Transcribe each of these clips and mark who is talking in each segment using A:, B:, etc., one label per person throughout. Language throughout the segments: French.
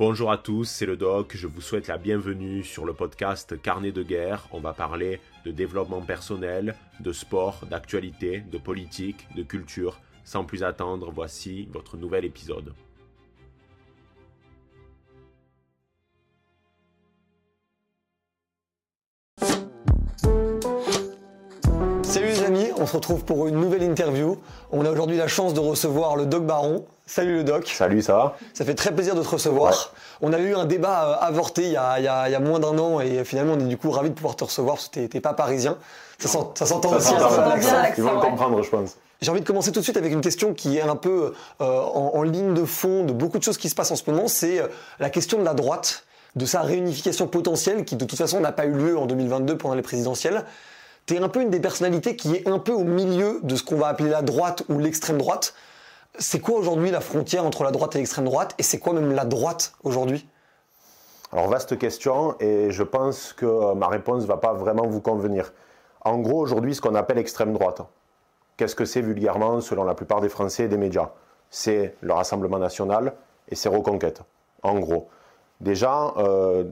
A: Bonjour à tous, c'est le doc, je vous souhaite la bienvenue sur le podcast Carnet de guerre. On va parler de développement personnel, de sport, d'actualité, de politique, de culture. Sans plus attendre, voici votre nouvel épisode.
B: Se retrouve pour une nouvelle interview. On a aujourd'hui la chance de recevoir le Doc Baron. Salut le Doc.
C: Salut, ça va?
B: Ça fait très plaisir de te recevoir. On a eu un débat euh, avorté il y a, il y a- il y a moins d'un an et finalement on est du coup ravis de pouvoir te recevoir parce que t'es- pas parisien. Ça s'en- ça s'entend aussi.
C: ça Ils vont le comprendre, je pense.
B: J'ai envie de commencer tout de suite avec une question qui est un peu euh, en, en ligne de fond de beaucoup de choses qui se passent en ce moment. C'est euh, la question de la droite, de sa réunification potentielle qui de toute façon n'a pas eu lieu en 2022 pendant les présidentielles. Es un peu une des personnalités qui est un peu au milieu de ce qu'on va appeler la droite ou l'extrême droite. C'est quoi aujourd'hui la frontière entre la droite et l'extrême droite? Et c'est quoi même la droite aujourd'hui?
C: Alors, vaste question, et je pense que euh, ma réponse va pas vraiment vous convenir. En gros, aujourd'hui, ce qu'on appelle extrême droite, qu'est-ce que c'est vulgairement, selon la plupart des Français et des médias? C'est le Rassemblement national et ses reconquêtes, en gros. Déjà, euh,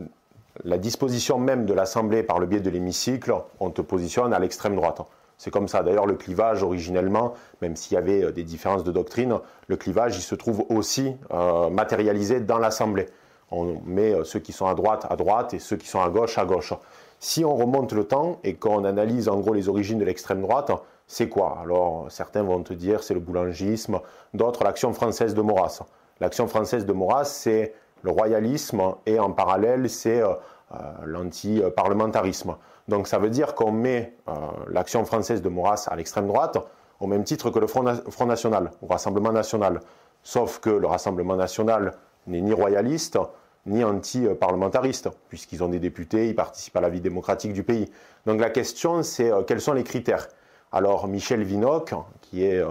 C: la disposition même de l'Assemblée par le biais de l'hémicycle, on te positionne à l'extrême droite. C'est comme ça. D'ailleurs, le clivage, originellement, même s'il y avait euh, des différences de doctrine, le clivage, il se trouve aussi euh, matérialisé dans l'Assemblée. On met euh, ceux qui sont à droite à droite et ceux qui sont à gauche à gauche. Si on remonte le temps et qu'on analyse en gros les origines de l'extrême droite, c'est quoi? Alors, certains vont te dire c'est le boulangisme, d'autres l'action française de Maurras. L'action française de Maurras, c'est le royalisme et en parallèle, c'est euh, euh, l'anti-parlementarisme. Donc ça veut dire qu'on met euh, l'action française de Maurras à l'extrême droite au même titre que le Front, Front National, au Rassemblement National. Sauf que le Rassemblement National n'est ni royaliste, ni anti-parlementariste, puisqu'ils ont des députés, ils participent à la vie démocratique du pays. Donc la question, c'est quels sont les critères? Alors Michel Vinocq, qui est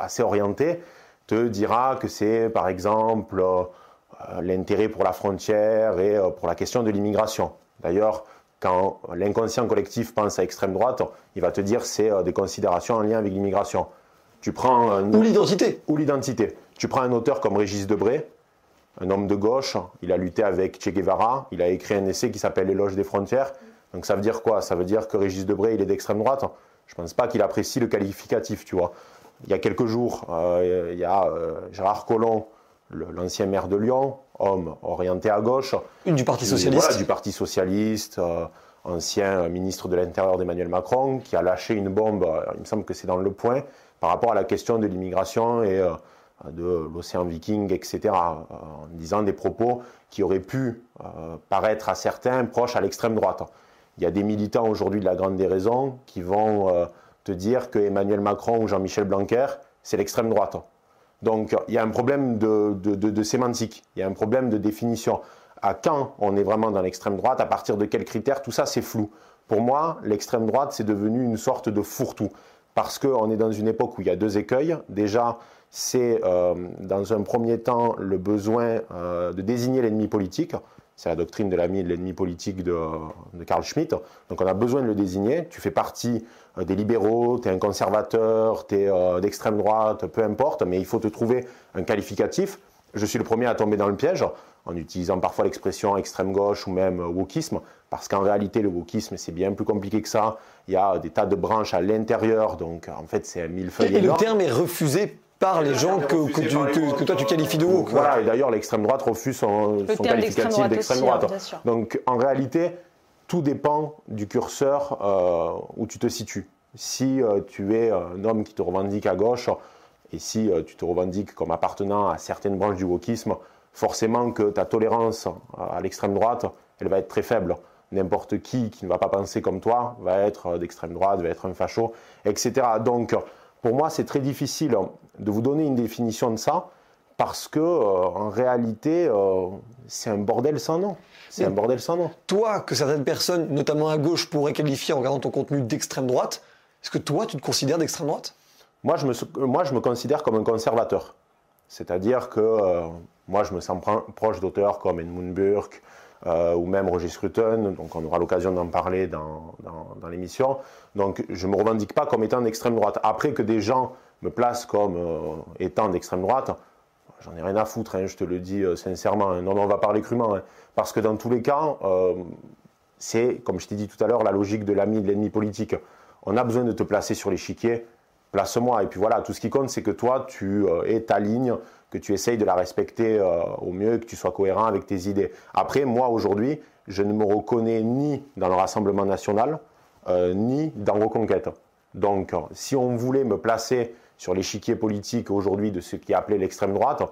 C: assez orienté, te dira que c'est par exemple l'intérêt pour la frontière et euh, pour la question de l'immigration. D'ailleurs, quand l'inconscient collectif pense à extrême droite, il va te dire c'est euh, des considérations en lien avec l'immigration. Tu prends un-
B: Ou l'identité
C: ou l'identité. Tu prends un auteur comme Régis Debray, un homme de gauche, il a lutté avec Che Guevara, il a écrit un essai qui s'appelle L'éloge des frontières. Donc ça veut dire quoi? Ça veut dire que Régis Debray, il est d'extrême droite? Je pense pas qu'il apprécie le qualificatif, tu vois. Il y a quelques jours, euh, il y a euh, Gérard Collomb, l'ancien maire de Lyon, homme orienté à gauche,
B: Une du Parti Socialiste
C: voilà, du Parti Socialiste, euh, ancien ministre de l'Intérieur d'Emmanuel Macron, qui a lâché une bombe, euh, il me semble que c'est dans le point, par rapport à la question de l'immigration et euh, de l'océan Viking, etc., en disant des propos qui auraient pu euh, paraître à certains proches à l'extrême droite. Il y a des militants aujourd'hui de la Grande Déraison qui vont te dire que Emmanuel Macron ou Jean-Michel Blanquer, c'est l'extrême droite. Donc il y a un problème de, de- de- sémantique, il y a un problème de définition. À quand on est vraiment dans l'extrême droite, à partir de quels critères, tout ça c'est flou. Pour moi, l'extrême droite, c'est devenu une sorte de fourre-tout. Parce qu'on est dans une époque où il y a deux écueils. Déjà, c'est euh, dans un premier temps le besoin euh, de désigner l'ennemi politique. C'est la doctrine de l'ami de l'ennemi politique de, de Carl Schmitt. Donc on a besoin de le désigner. Tu fais partie des libéraux, tu es un conservateur, tu es d'extrême droite, peu importe, mais il faut te trouver un qualificatif. Je suis le premier à tomber dans le piège en utilisant parfois l'expression extrême gauche ou même euh, wokisme, parce qu'en réalité le wokisme c'est bien plus compliqué que ça. Il y a des tas de branches à l'intérieur, donc en fait c'est un millefeuille
B: Et, et le terme est refusé par les gens que, que, tu- que- que toi tu qualifies de quoi.
C: Voilà, et d'ailleurs l'extrême droite refuse son, son qualificatif
D: droite
C: d'extrême
D: aussi,
C: droite.
D: hein, bien sûr.
C: Donc en réalité, tout dépend du curseur euh, où tu te situes. Si euh, tu es un homme qui te revendique à gauche, et si euh, tu te revendiques comme appartenant à certaines branches du wokisme, forcément que ta tolérance à l'extrême droite, elle va être très faible. N'importe qui qui ne va pas penser comme toi va être euh, d'extrême droite, va être un facho, etc. Donc, pour moi, c'est très difficile de vous donner une définition de ça parce que, euh, en réalité, euh, c'est un bordel sans nom. C'est un bordel sans nom.
B: Toi, que certaines personnes, notamment à gauche, pourraient qualifier en regardant ton contenu d'extrême droite, est-ce que toi tu te considères d'extrême droite?
C: Moi je, me, moi, je me considère comme un conservateur. C'est-à-dire que euh, moi, je me sens pro- proche d'auteurs comme Edmund Burke euh, ou même Roger Scruton, donc on aura l'occasion d'en parler dans, dans- dans l'émission. Donc je ne me revendique pas comme étant d'extrême droite. Après que des gens me placent comme euh, étant d'extrême droite, j'en ai rien à foutre, hein, je te le dis sincèrement. Hein. Non, mais on va parler crûment. Hein. parce que dans tous les cas, c'est, comme je t'ai dit tout à l'heure, la logique de l'ami de l'ennemi politique. On a besoin de te placer sur l'échiquier, place-moi. Et puis voilà, tout ce qui compte, c'est que toi, tu es ta ligne, que tu essayes de la respecter au mieux, que tu sois cohérent avec tes idées. Après, moi, aujourd'hui, je ne me reconnais ni dans le Rassemblement national, ni dans Reconquête. Donc, si on voulait me placer sur l'échiquier politique aujourd'hui de ce qui est appelé l'extrême droite,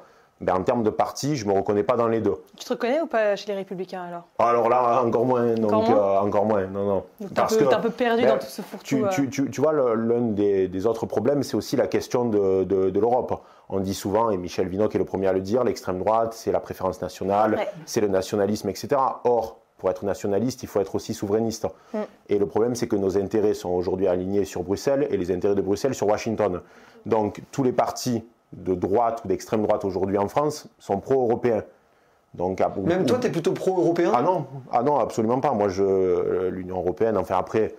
C: ben, en termes de parti, je ne me reconnais pas dans les deux.
D: Tu te reconnais ou pas chez les Républicains alors?
C: Alors là, encore moins. Donc, encore moins, euh, non, non.
D: Donc Parce que, es un peu perdu ben, dans tout ce fourre-tout.
C: Euh. Tu, tu, tu, vois, l'un des, autres problèmes, c'est aussi la question de, de, l'Europe. On dit souvent, et Michel Vinocq est le premier à le dire, l'extrême droite, c'est la préférence nationale, c'est le nationalisme, etc. Or, pour être nationaliste, il faut être aussi souverainiste. Mm. Et le problème, c'est que nos intérêts sont aujourd'hui alignés sur Bruxelles et les intérêts de Bruxelles sur Washington. Donc, tous les partis de droite ou d'extrême droite aujourd'hui en France sont pro-européens.
B: Donc, Même toi, tu es plutôt pro-européen?
C: Ah non, ah non, absolument pas. Moi, je, l'Union européenne, enfin après,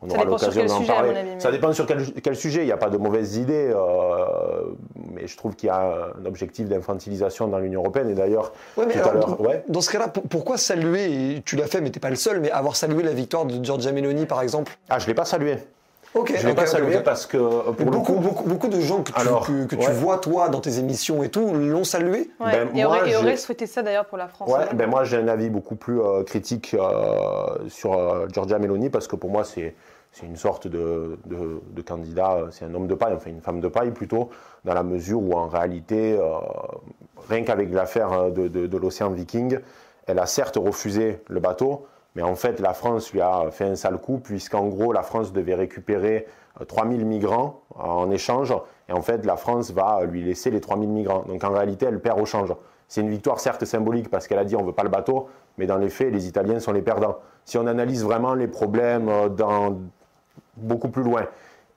C: on aura l'occasion d'en parler. Ça dépend sur quel, sujet. Il n'y a pas de mauvaises idées, euh, mais je trouve qu'il y a un objectif d'infantilisation dans l'Union européenne. Et d'ailleurs,
B: tout à l'heure. Ouais. Dans ce cas-là, pourquoi saluer, tu l'as fait, mais tu n'es pas le seul, mais avoir salué la victoire de Giorgia Meloni, par exemple?
C: Ah, je ne l'ai pas salué.
B: Ok,
C: je ne l'ai pas salué parce que
B: euh, pour beaucoup, beaucoup, beaucoup, de gens que tu, que, tu vois toi dans tes émissions et tout l'ont salué.
D: Ben, et, aurait, souhaité ça d'ailleurs pour la France.
C: Ouais, ben moi j'ai un avis beaucoup plus euh, critique sur Giorgia Meloni parce que pour moi c'est c'est une sorte de, candidat, c'est un homme de paille, enfin une femme de paille plutôt, dans la mesure où en réalité, euh, rien qu'avec l'affaire de, l'océan Viking, elle a certes refusé le bateau, mais en fait la France lui a fait un sale coup, puisqu'en gros la France devait récupérer 3000 euh, migrants en échange, et en fait la France va lui laisser les 3000 migrants. Donc en réalité elle perd au change. C'est une victoire certes symbolique parce qu'elle a dit on ne veut pas le bateau, mais dans les faits les Italiens sont les perdants. Si on analyse vraiment les problèmes euh, dans, beaucoup plus loin.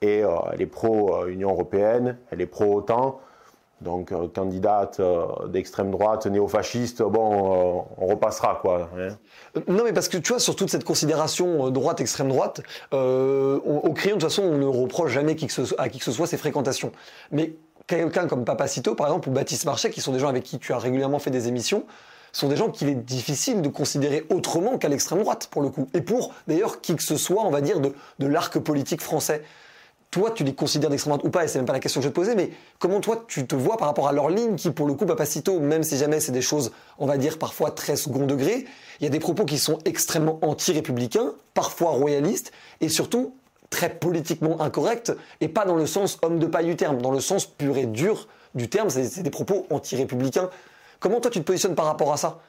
C: Et euh, elle est pro-Union européenne, elle est pro-OTAN. Donc, euh, candidate euh, d'extrême droite, néo-fasciste, bon, on repassera, quoi. Hein.
B: Non, mais parce que tu vois, sur toute cette considération droite-extrême droite, au crayon, de toute façon, on ne reproche jamais à qui que ce soit ses fréquentations. Mais quelqu'un comme Papacito, par exemple, ou Baptiste Marchais, qui sont des gens avec qui tu as régulièrement fait des émissions, sont des gens qu'il est difficile de considérer autrement qu'à l'extrême droite, pour le coup. Et pour, d'ailleurs, qui que ce soit, on va dire, de l'arc politique français. Toi, tu les considères d'extrême droite ou pas, et c'est même pas la question que je te poser, mais comment toi, tu te vois par rapport à leur ligne qui, pour le coup, Papacito, même si jamais c'est des choses, on va dire, parfois très second degré, il y a des propos qui sont extrêmement anti-républicains, parfois royalistes, et surtout très politiquement incorrects, et pas dans le sens homme de paille du terme, dans le sens pur et dur du terme, c'est des propos anti-républicains. Comment toi tu te positionnes par rapport à ça?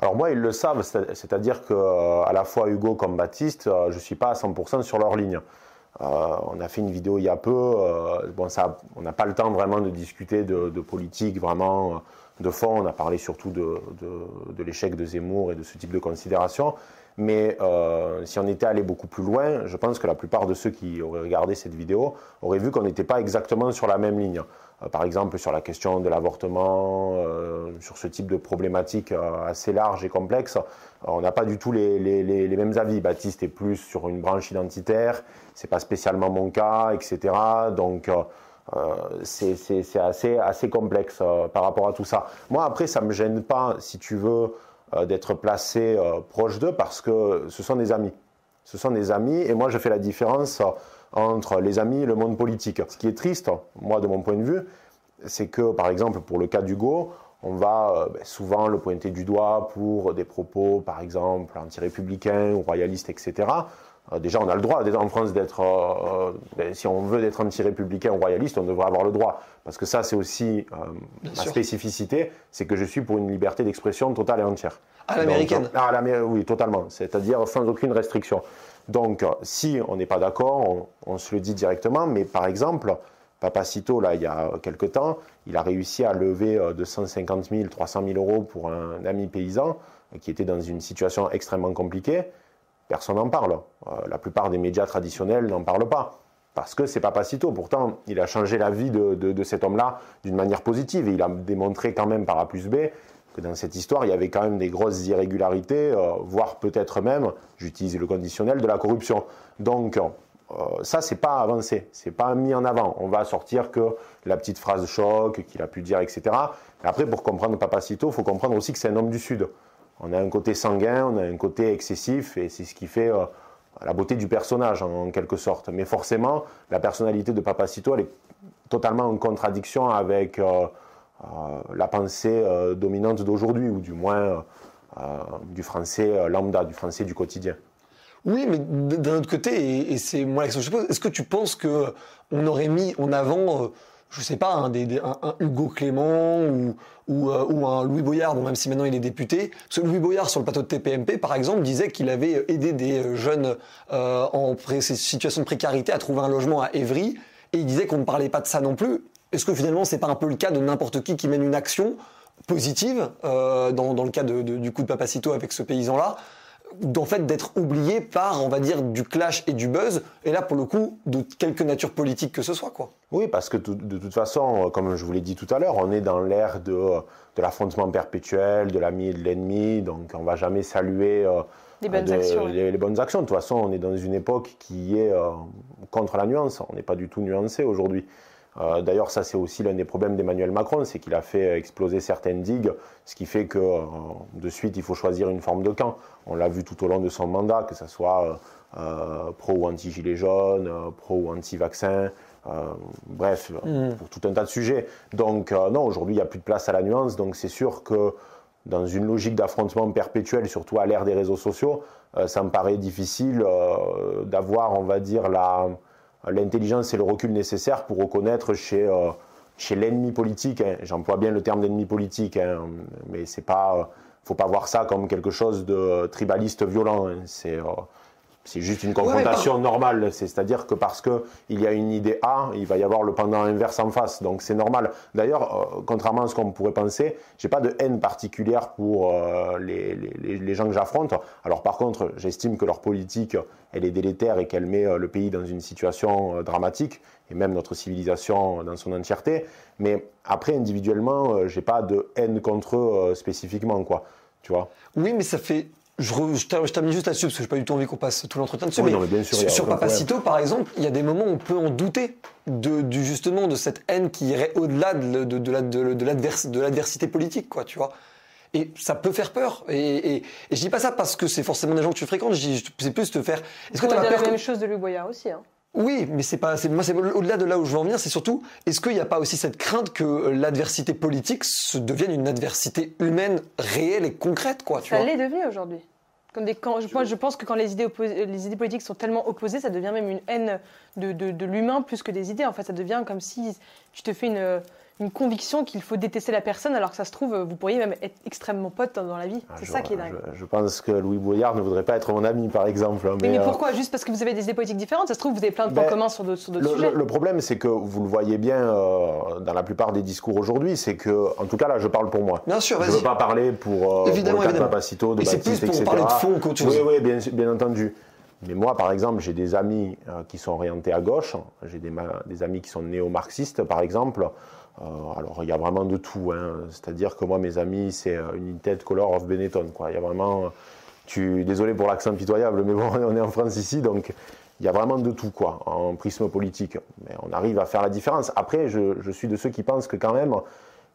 C: Alors moi, ils le savent, c'est-à-dire que euh, à la fois Hugo comme Baptiste, euh, je ne suis pas à 100% sur leur ligne. Euh, on a fait une vidéo il y a peu, bon, ça, on n'a pas le temps vraiment de discuter de, politique vraiment de fond, on a parlé surtout de, l'échec de Zemmour et de ce type de considérations. Mais si on était allé beaucoup plus loin, je pense que la plupart de ceux qui auraient regardé cette vidéo auraient vu qu'on n'était pas exactement sur la même ligne. Euh, par exemple sur la question de l'avortement, euh, sur ce type de problématique euh, assez large et complexe, on n'a pas du tout les, mêmes avis. Baptiste est plus sur une branche identitaire, c'est pas spécialement mon cas, etc. Donc c'est assez, complexe par rapport à tout ça. Moi après ça me gêne pas, si tu veux, d'être placé proche d'eux parce que ce sont des amis. Ce sont des amis et moi je fais la différence entre les amis et le monde politique. Ce qui est triste, moi de mon point de vue, c'est que par exemple pour le cas d'Hugo, on va euh, ben, souvent le pointer du doigt pour des propos par exemple anti-républicains ou royalistes, etc. Euh, déjà, on a le droit en France d'être, euh, ben, si on veut d'être anti-républicain ou royaliste, on devrait avoir le droit. Parce que ça, c'est aussi ma spécificité, c'est que je suis pour une liberté d'expression totale et entière.
B: À l'américaine
C: Oui, totalement. C'est-à-dire sans aucune restriction. Donc, si on n'est pas d'accord, on, se le dit directement. Mais par exemple, Papacito, là, il y a quelque temps, il a réussi à lever 250 000, 300 000 euros pour un ami paysan qui était dans une situation extrêmement compliquée. Personne n'en parle. Euh, la plupart des médias traditionnels n'en parlent pas. Parce que c'est Papacito. Pourtant, il a changé la vie de, cet homme-là d'une manière positive. Et il a démontré quand même par A plus B que dans cette histoire, il y avait quand même des grosses irrégularités, euh, voire peut-être même, j'utilise le conditionnel, de la corruption. Donc, euh, ça, c'est pas avancé, c'est pas mis en avant. On va sortir que la petite phrase choc qu'il a pu dire, etc. après, pour comprendre Papacito, il faut comprendre aussi que c'est un homme du Sud. On a un côté sanguin, on a un côté excessif, et c'est ce qui fait la beauté du personnage, en, quelque sorte. Mais forcément, la personnalité de Papacito, elle est totalement en contradiction avec la pensée dominante d'aujourd'hui, ou du moins du français lambda, du français du quotidien.
B: Oui, mais d'un autre côté, et, c'est moi la question que je pose, est-ce que tu penses que on aurait mis en avant, euh, je sais pas, un, Hugo Clément ou, euh, un Louis Boyard, même si maintenant il est député, que Louis Boyard sur le plateau de TPMP, par exemple, disait qu'il avait aidé des jeunes euh, en situation de précarité à trouver un logement à Évry, et il disait qu'on ne parlait pas de ça non plus. Est-ce que finalement c'est pas un peu le cas de n'importe qui qui mène une action positive dans, le cas du coup de Papacito avec ce paysan-là? D'en fait d'être oublié par, on va dire, du clash et du buzz, et là pour le coup, de quelque nature politique que ce soit, quoi.
C: Oui, parce que de toute façon, comme je vous l'ai dit tout à l'heure, on est dans l'ère de, de l'affrontement perpétuel, de l'ami et de l'ennemi, donc on va jamais saluer
D: euh, les, bonnes actions,
C: les, bonnes actions. De toute façon, on est dans une époque qui est euh, contre la nuance, on n'est pas du tout nuancé aujourd'hui. Euh, d'ailleurs, ça c'est aussi l'un des problèmes d'Emmanuel Macron, c'est qu'il a fait exploser certaines digues, ce qui fait que euh, de suite il faut choisir une forme de camp. On l'a vu tout au long de son mandat, que ce soit euh, pro ou anti-gilet jaune, pro ou anti-vaccin, bref, mm. pour tout un tas de sujets. Donc non, aujourd'hui il n'y a plus de place à la nuance, donc c'est sûr que dans une logique d'affrontement perpétuel, surtout à l'ère des réseaux sociaux, ça me paraît difficile d'avoir, on va dire, la l'intelligence et le recul nécessaires pour reconnaître chez, euh, chez l'ennemi politique, hein. j'emploie bien le terme d'ennemi politique, hein, mais c'est pas, faut pas voir ça comme quelque chose de tribaliste violent. Hein. c'est, euh, c'est juste une confrontation normale, c'est-à-dire que parce qu'il y a une idée A, il va y avoir le pendant inverse en face, donc c'est normal. D'ailleurs, euh, contrairement à ce qu'on pourrait penser, j'ai pas de haine particulière pour euh, les, les, les, gens que j'affronte. Alors par contre, j'estime que leur politique, elle est délétère et qu'elle met euh, le pays dans une situation dramatique, et même notre civilisation dans son entièreté. Mais après, individuellement, j'ai pas de haine contre eux spécifiquement, quoi. Tu vois?
B: Oui, mais ça fait je, je termine juste là-dessus parce que j'ai pas du tout envie qu'on passe tout l'entretien dessus.
C: mais bien sûr,
B: sur, Papacito, par exemple, il y a des moments où on peut en douter de, du, justement de cette haine qui irait au-delà de, de, de l'adversité politique, quoi, tu vois. Et ça peut faire peur. Et, et, je dis pas ça parce que c'est forcément des gens que tu fréquentes. C'est plus te faire.
D: Est-ce que tu as peur la même chose de Louis Boyard aussi. Hein.
B: Oui, mais c'est pas, moi, c'est au-delà de là où je veux en venir, c'est surtout, est-ce qu'il n'y a pas aussi cette crainte que l'adversité politique se devienne une adversité humaine réelle et concrète, quoi, tu
D: Ça l'est devenu aujourd'hui. Comme des, quand, je, je pense que quand les idées, les idées politiques sont tellement opposées, ça devient même une haine de, de, de l'humain plus que des idées. En fait, ça devient comme si tu te fais une, une conviction qu'il faut détester la personne, alors que ça se trouve, vous pourriez même être extrêmement pote dans la vie. Ah, c'est ça qui est dingue.
C: Je, pense que Louis Boyard ne voudrait pas être mon ami, par exemple.
D: Mais, mais, euh, pourquoi? Juste parce que vous avez des idées politiques différentes Ça se trouve, vous avez plein de points ben, communs sur d'autres sujets.
C: Le, problème, c'est que vous le voyez bien euh, dans la plupart des discours aujourd'hui, c'est que, en tout cas là, je parle pour moi.
B: Bien sûr,
C: Je ne veux pas parler pour, euh,
B: évidemment,
C: pour
B: le
C: de Papacito, de
B: Et c'est plus pour parler de fond qu'autre chose.
C: Oui, oui, bien, bien entendu. Mais moi, par exemple, j'ai des amis qui sont orientés à gauche, j'ai des, des, amis qui sont néo-marxistes, par exemple. Euh, alors, il y a vraiment de tout. Hein. C'est-à-dire que moi, mes amis, c'est euh, United Color of Benetton. Quoi. Il y a vraiment. Tu... Désolé pour l'accent pitoyable, mais bon, on est en France ici, donc il y a vraiment de tout, quoi, en prisme politique. Mais on arrive à faire la différence. Après, je, suis de ceux qui pensent que quand même,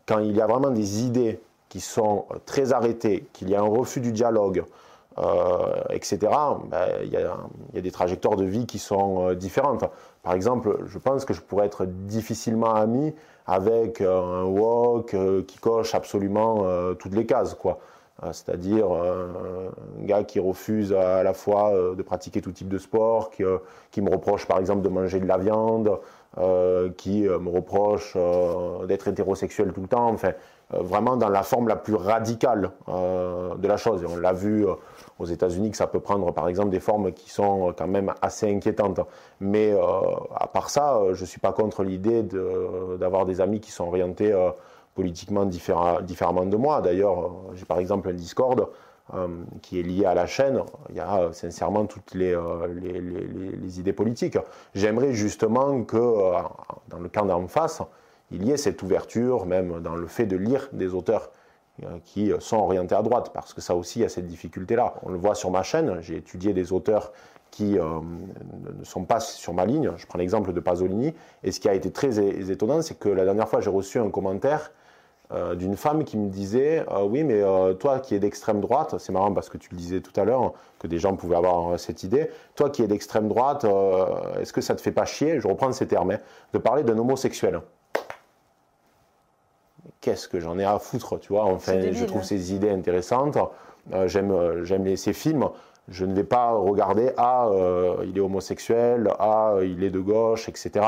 C: quand il y a vraiment des idées qui sont très arrêtées, qu'il y a un refus du dialogue, euh, etc., ben, il, y a, des trajectoires de vie qui sont différentes. Par exemple, je pense que je pourrais être difficilement ami avec euh, un wok euh, qui coche absolument euh, toutes les cases, quoi. C'est-à-dire un gars qui refuse à la fois de pratiquer tout type de sport, qui, qui me reproche par exemple de manger de la viande, qui me reproche d'être hétérosexuel tout le temps, enfin vraiment dans la forme la plus radicale de la chose. Et on l'a vu aux États-Unis que ça peut prendre par exemple des formes qui sont quand même assez inquiétantes. Mais euh, à part ça, euh, je ne suis pas contre l'idée d'avoir des amis qui sont orientés euh, politiquement différemment de moi. D'ailleurs, j'ai par exemple un Discord qui est lié à la chaîne. Il y a sincèrement toutes les, les, les idées politiques. J'aimerais justement que dans le camp d'en face, il y ait cette ouverture, même dans le fait de lire des auteurs qui sont orientés à droite, parce que ça aussi, il y a cette difficulté-là. On le voit sur ma chaîne, j'ai étudié des auteurs qui ne sont pas sur ma ligne. Je prends l'exemple de Pasolini, et ce qui a été très étonnant, c'est que la dernière fois, j'ai reçu un commentaire euh, d'une femme qui me disait euh, Oui, mais euh, toi qui es d'extrême droite, c'est marrant parce que tu le disais tout à l'heure, que des gens pouvaient avoir cette idée. Toi qui es d'extrême droite, est-ce que ça te fait pas chier? Je reprends ces termes, hein, de parler d'un homosexuel. Qu'est-ce que j'en ai à foutre, tu vois Enfin, je trouve ces idées intéressantes. j'aime, j'aime ces films. Je ne vais pas regarder Ah, il est homosexuel, Ah, il est de gauche, etc.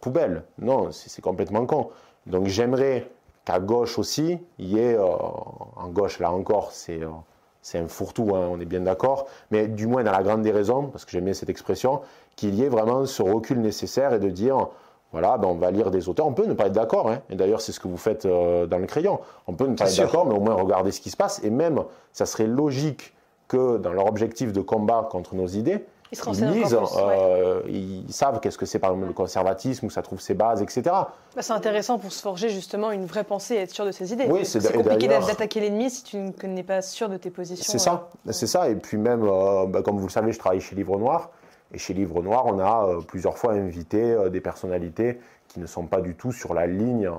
C: Poubelle. Non, c'est complètement con. Donc j'aimerais qu'à gauche aussi, il y ait, euh, en gauche là encore, c'est euh, un fourre-tout, hein, on est bien d'accord, mais du moins dans la grande des raisons, parce que j'aime bien cette expression, qu'il y ait vraiment ce recul nécessaire et de dire, voilà, ben on va lire des auteurs, on peut ne pas être d'accord, hein, et d'ailleurs c'est ce que vous faites euh, dans le crayon, on peut ne pas être d'accord, mais au moins regarder ce qui se passe, et même, ça serait logique que dans leur objectif de combat contre nos idées, ils, lisent, euh, ils savent qu'est-ce que c'est par exemple le conservatisme, où ça trouve ses bases, etc. Bah,
D: c'est intéressant pour se forger justement une vraie pensée et être sûr de ses idées. Oui, c'est compliqué d'attaquer l'ennemi si tu n'es pas sûr de tes positions.
C: C'est ça, euh. c'est ça. Et puis même, euh, bah, comme vous le savez, je travaille chez Livre Noir. Et chez Livre Noir, on a plusieurs fois invité des personnalités qui ne sont pas du tout sur la ligne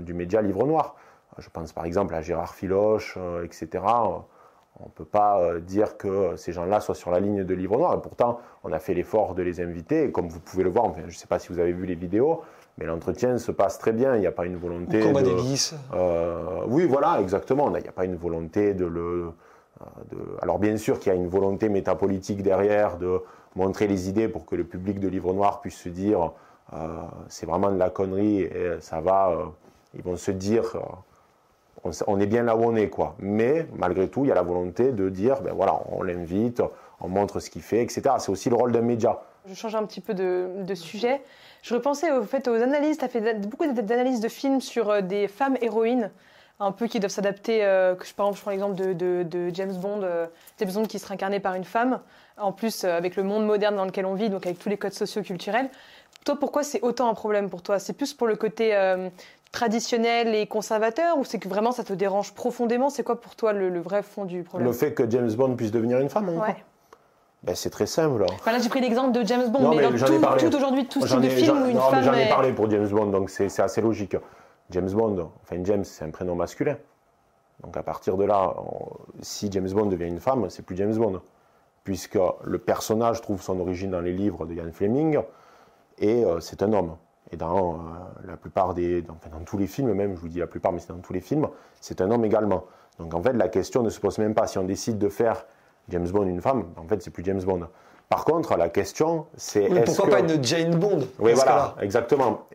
C: du média Livre Noir. Je pense par exemple à Gérard Filoche, etc. On ne peut pas euh, dire que ces gens-là soient sur la ligne de livre noir. Et pourtant, on a fait l'effort de les inviter. Et comme vous pouvez le voir, enfin, je ne sais pas si vous avez vu les vidéos, mais l'entretien se passe très bien. Il n'y a pas une volonté.
B: Comme de, Davis.
C: Euh, oui, voilà, exactement. Il n'y a pas une volonté de le. Euh, de, alors, bien sûr qu'il y a une volonté métapolitique derrière de montrer les idées pour que le public de Livre Noir puisse se dire c'est vraiment de la connerie et ça va. ils vont se dire on, est bien là où on est, quoi. Mais malgré tout, il y a la volonté de dire, ben voilà, on l'invite, on montre ce qu'il fait, etc. C'est aussi le rôle d'un média.
D: Je change un petit peu de, sujet. Je repensais au fait aux analyses. Tu as fait beaucoup d'analyses de films sur euh, des femmes héroïnes, un peu qui doivent s'adapter. Euh, par exemple, je prends l'exemple de, James Bond, euh, James Bond qui serait incarné par une femme. En plus, avec le monde moderne dans lequel on vit, donc avec tous les codes socio-culturels. Toi, pourquoi c'est autant un problème pour toi? C'est plus pour le côté traditionnel et conservateur ou c'est que vraiment ça te dérange profondément? C'est quoi pour toi le, vrai fond du problème?
C: Le fait que James Bond puisse devenir une femme
D: ouais.
C: Ben, c'est très simple.
D: Voilà, j'ai pris l'exemple de James Bond, mais, dans tout, aujourd'hui, tout type de film où une femme.
C: J'en ai parlé pour James Bond, donc c'est assez logique. James Bond, enfin James, c'est un prénom masculin. Donc à partir de là, si James Bond devient une femme, c'est plus James Bond. Puisque le personnage trouve son origine dans les livres de Ian Fleming, et euh, c'est un homme. Et dans euh, la plupart des. Dans, dans, tous les films, même, je vous dis la plupart, mais c'est dans tous les films, c'est un homme également. Donc en fait, la question ne se pose même pas. Si on décide de faire James Bond une femme, en fait, c'est plus James Bond. Par contre, la question, c'est.
B: pourquoi pas une Jane Bond?
C: Oui, voilà, exactement.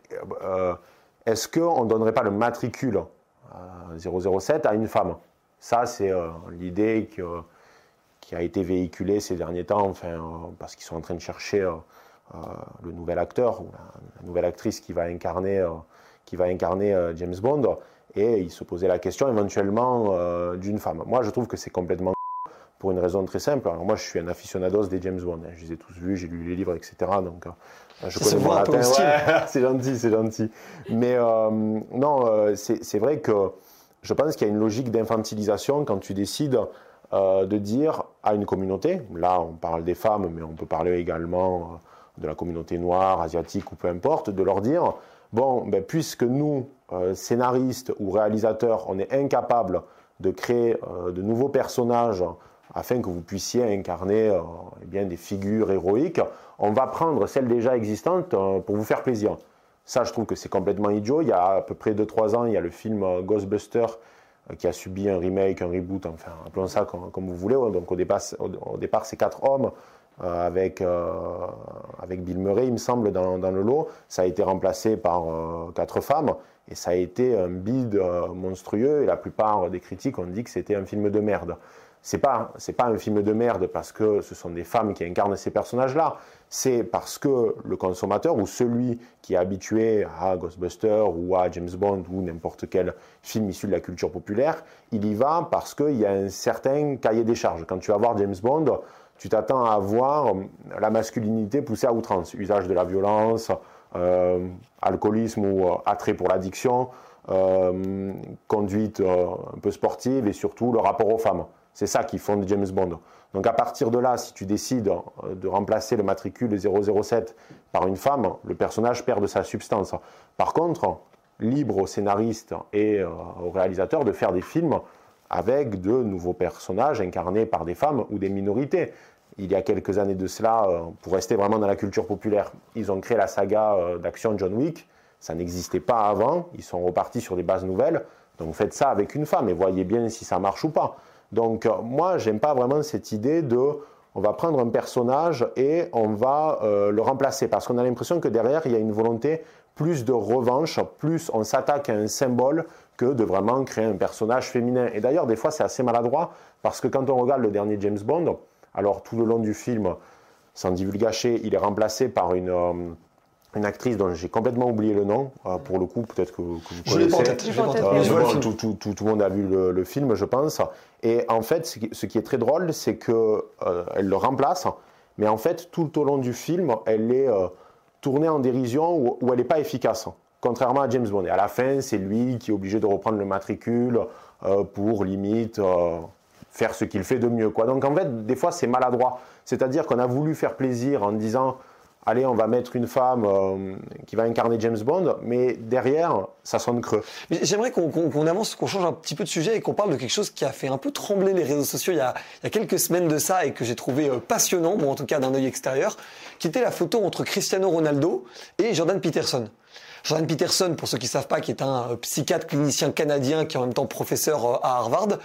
C: Euh, est-ce qu'on ne donnerait pas le matricule 007 à une femme? Ça, c'est l'idée qui a été véhiculée ces derniers temps, enfin, parce qu'ils sont en train de chercher euh, le nouvel acteur ou la, nouvelle actrice qui va incarner, euh, euh, James Bond, et il se posait la question éventuellement d'une femme. Moi, je trouve que c'est complètement pour une raison très simple. Alors moi, je suis un aficionados des James Bond. Hein. Je les ai tous vus, j'ai lu les livres, etc. Donc,
B: je connais latin.
C: c'est gentil, c'est gentil. Mais non, c'est vrai que je pense qu'il y a une logique d'infantilisation quand tu décides de dire à une communauté, là on parle des femmes, mais on peut parler également de la communauté noire, asiatique ou peu importe, de leur dire, bon, ben, puisque nous, euh, scénaristes ou réalisateurs, on est incapables de créer euh, de nouveaux personnages afin que vous puissiez incarner euh, eh bien, des figures héroïques, on va prendre celles déjà existantes pour vous faire plaisir. Ça, je trouve que c'est complètement idiot. Il y a à peu près 2-3 ans, il y a le film Ghostbuster qui a subi un remake, un reboot, enfin, appelons ça comme, vous voulez. Donc au départ, au départ c'est quatre hommes euh, avec, euh, avec Bill Murray, il me semble, dans, dans, le lot. Ça a été remplacé par euh, quatre femmes et ça a été un bide monstrueux et la plupart des critiques ont dit que c'était un film de merde. C'est pas pas un film de merde parce que ce sont des femmes qui incarnent ces personnages-là. C'est parce que le consommateur ou celui qui est habitué à Ghostbusters ou à James Bond ou n'importe quel film issu de la culture populaire, il y va parce qu'il y a un certain cahier des charges. Quand tu vas voir James Bond, tu t'attends à voir la masculinité poussée à outrance, usage de la violence, euh, alcoolisme ou euh, attrait pour l'addiction, euh, conduite un peu sportive et surtout le rapport aux femmes. C'est ça qui fonde James Bond. Donc à partir de là, si tu décides euh, de remplacer le matricule 007 par une femme, le personnage perd de sa substance. Par contre, libre aux scénaristes et aux réalisateurs de faire des films avec de nouveaux personnages incarnés par des femmes ou des minorités. Il y a quelques années de cela, pour rester vraiment dans la culture populaire, ils ont créé la saga d'action John Wick ça n'existait pas avant, ils sont repartis sur des bases nouvelles. Donc faites ça avec une femme et voyez bien si ça marche ou pas. Donc euh, moi, j'aime pas vraiment cette idée de on va prendre un personnage et on va euh, le remplacer parce qu'on a l'impression que derrière il y a une volonté plus de revanche, plus on s'attaque à un symbole que de vraiment créer un personnage féminin. Et d'ailleurs, des fois, c'est assez maladroit parce que quand on regarde le dernier James Bond, alors tout le long du film, sans divulgacher, il est remplacé par une euh, une actrice dont j'ai complètement oublié le nom, euh, pour le coup, peut-être que, vous connaissez. Euh, tout, tout, tout, le monde a vu le, film, je pense. Et en fait, ce qui, est très drôle, c'est qu'elle euh, le remplace, mais en fait, tout au long du film, elle est tournée en dérision où, elle n'est pas efficace, contrairement à James Bond. Et à la fin, c'est lui qui est obligé de reprendre le matricule pour limite faire ce qu'il fait de mieux. Quoi. Donc en fait, des fois, c'est maladroit. C'est-à-dire qu'on a voulu faire plaisir en disant allez, on va mettre une femme euh, qui va incarner James Bond, mais derrière, ça sonne creux.
B: J'aimerais qu'on avance, qu'on change un petit peu de sujet et qu'on parle de quelque chose qui a fait un peu trembler les réseaux sociaux il y a, quelques semaines de ça et que j'ai trouvé euh, passionnant, en tout cas d'un œil extérieur, qui était la photo entre Cristiano Ronaldo et Jordan Peterson. Jordan Peterson, pour ceux qui ne savent pas, qui est un euh, psychiatre clinicien canadien qui est en même temps professeur à Harvard,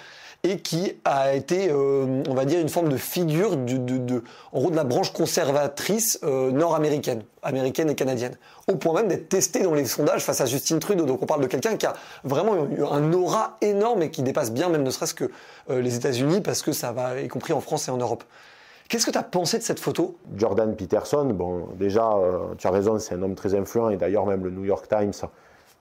B: et qui a été, euh, on va dire, une forme de figure de, en de la branche conservatrice euh, nord-américaine, américaine et canadienne, au point même d'être testé dans les sondages face à Justin Trudeau. Donc on parle de quelqu'un qui a vraiment eu un aura énorme et qui dépasse bien même ne serait-ce que euh, les États-Unis parce que ça va, y compris en France et en Europe. Qu'est-ce que tu as pensé de cette photo?
C: Jordan Peterson, bon, déjà, tu as raison, c'est un homme très influent et d'ailleurs même le New York Times,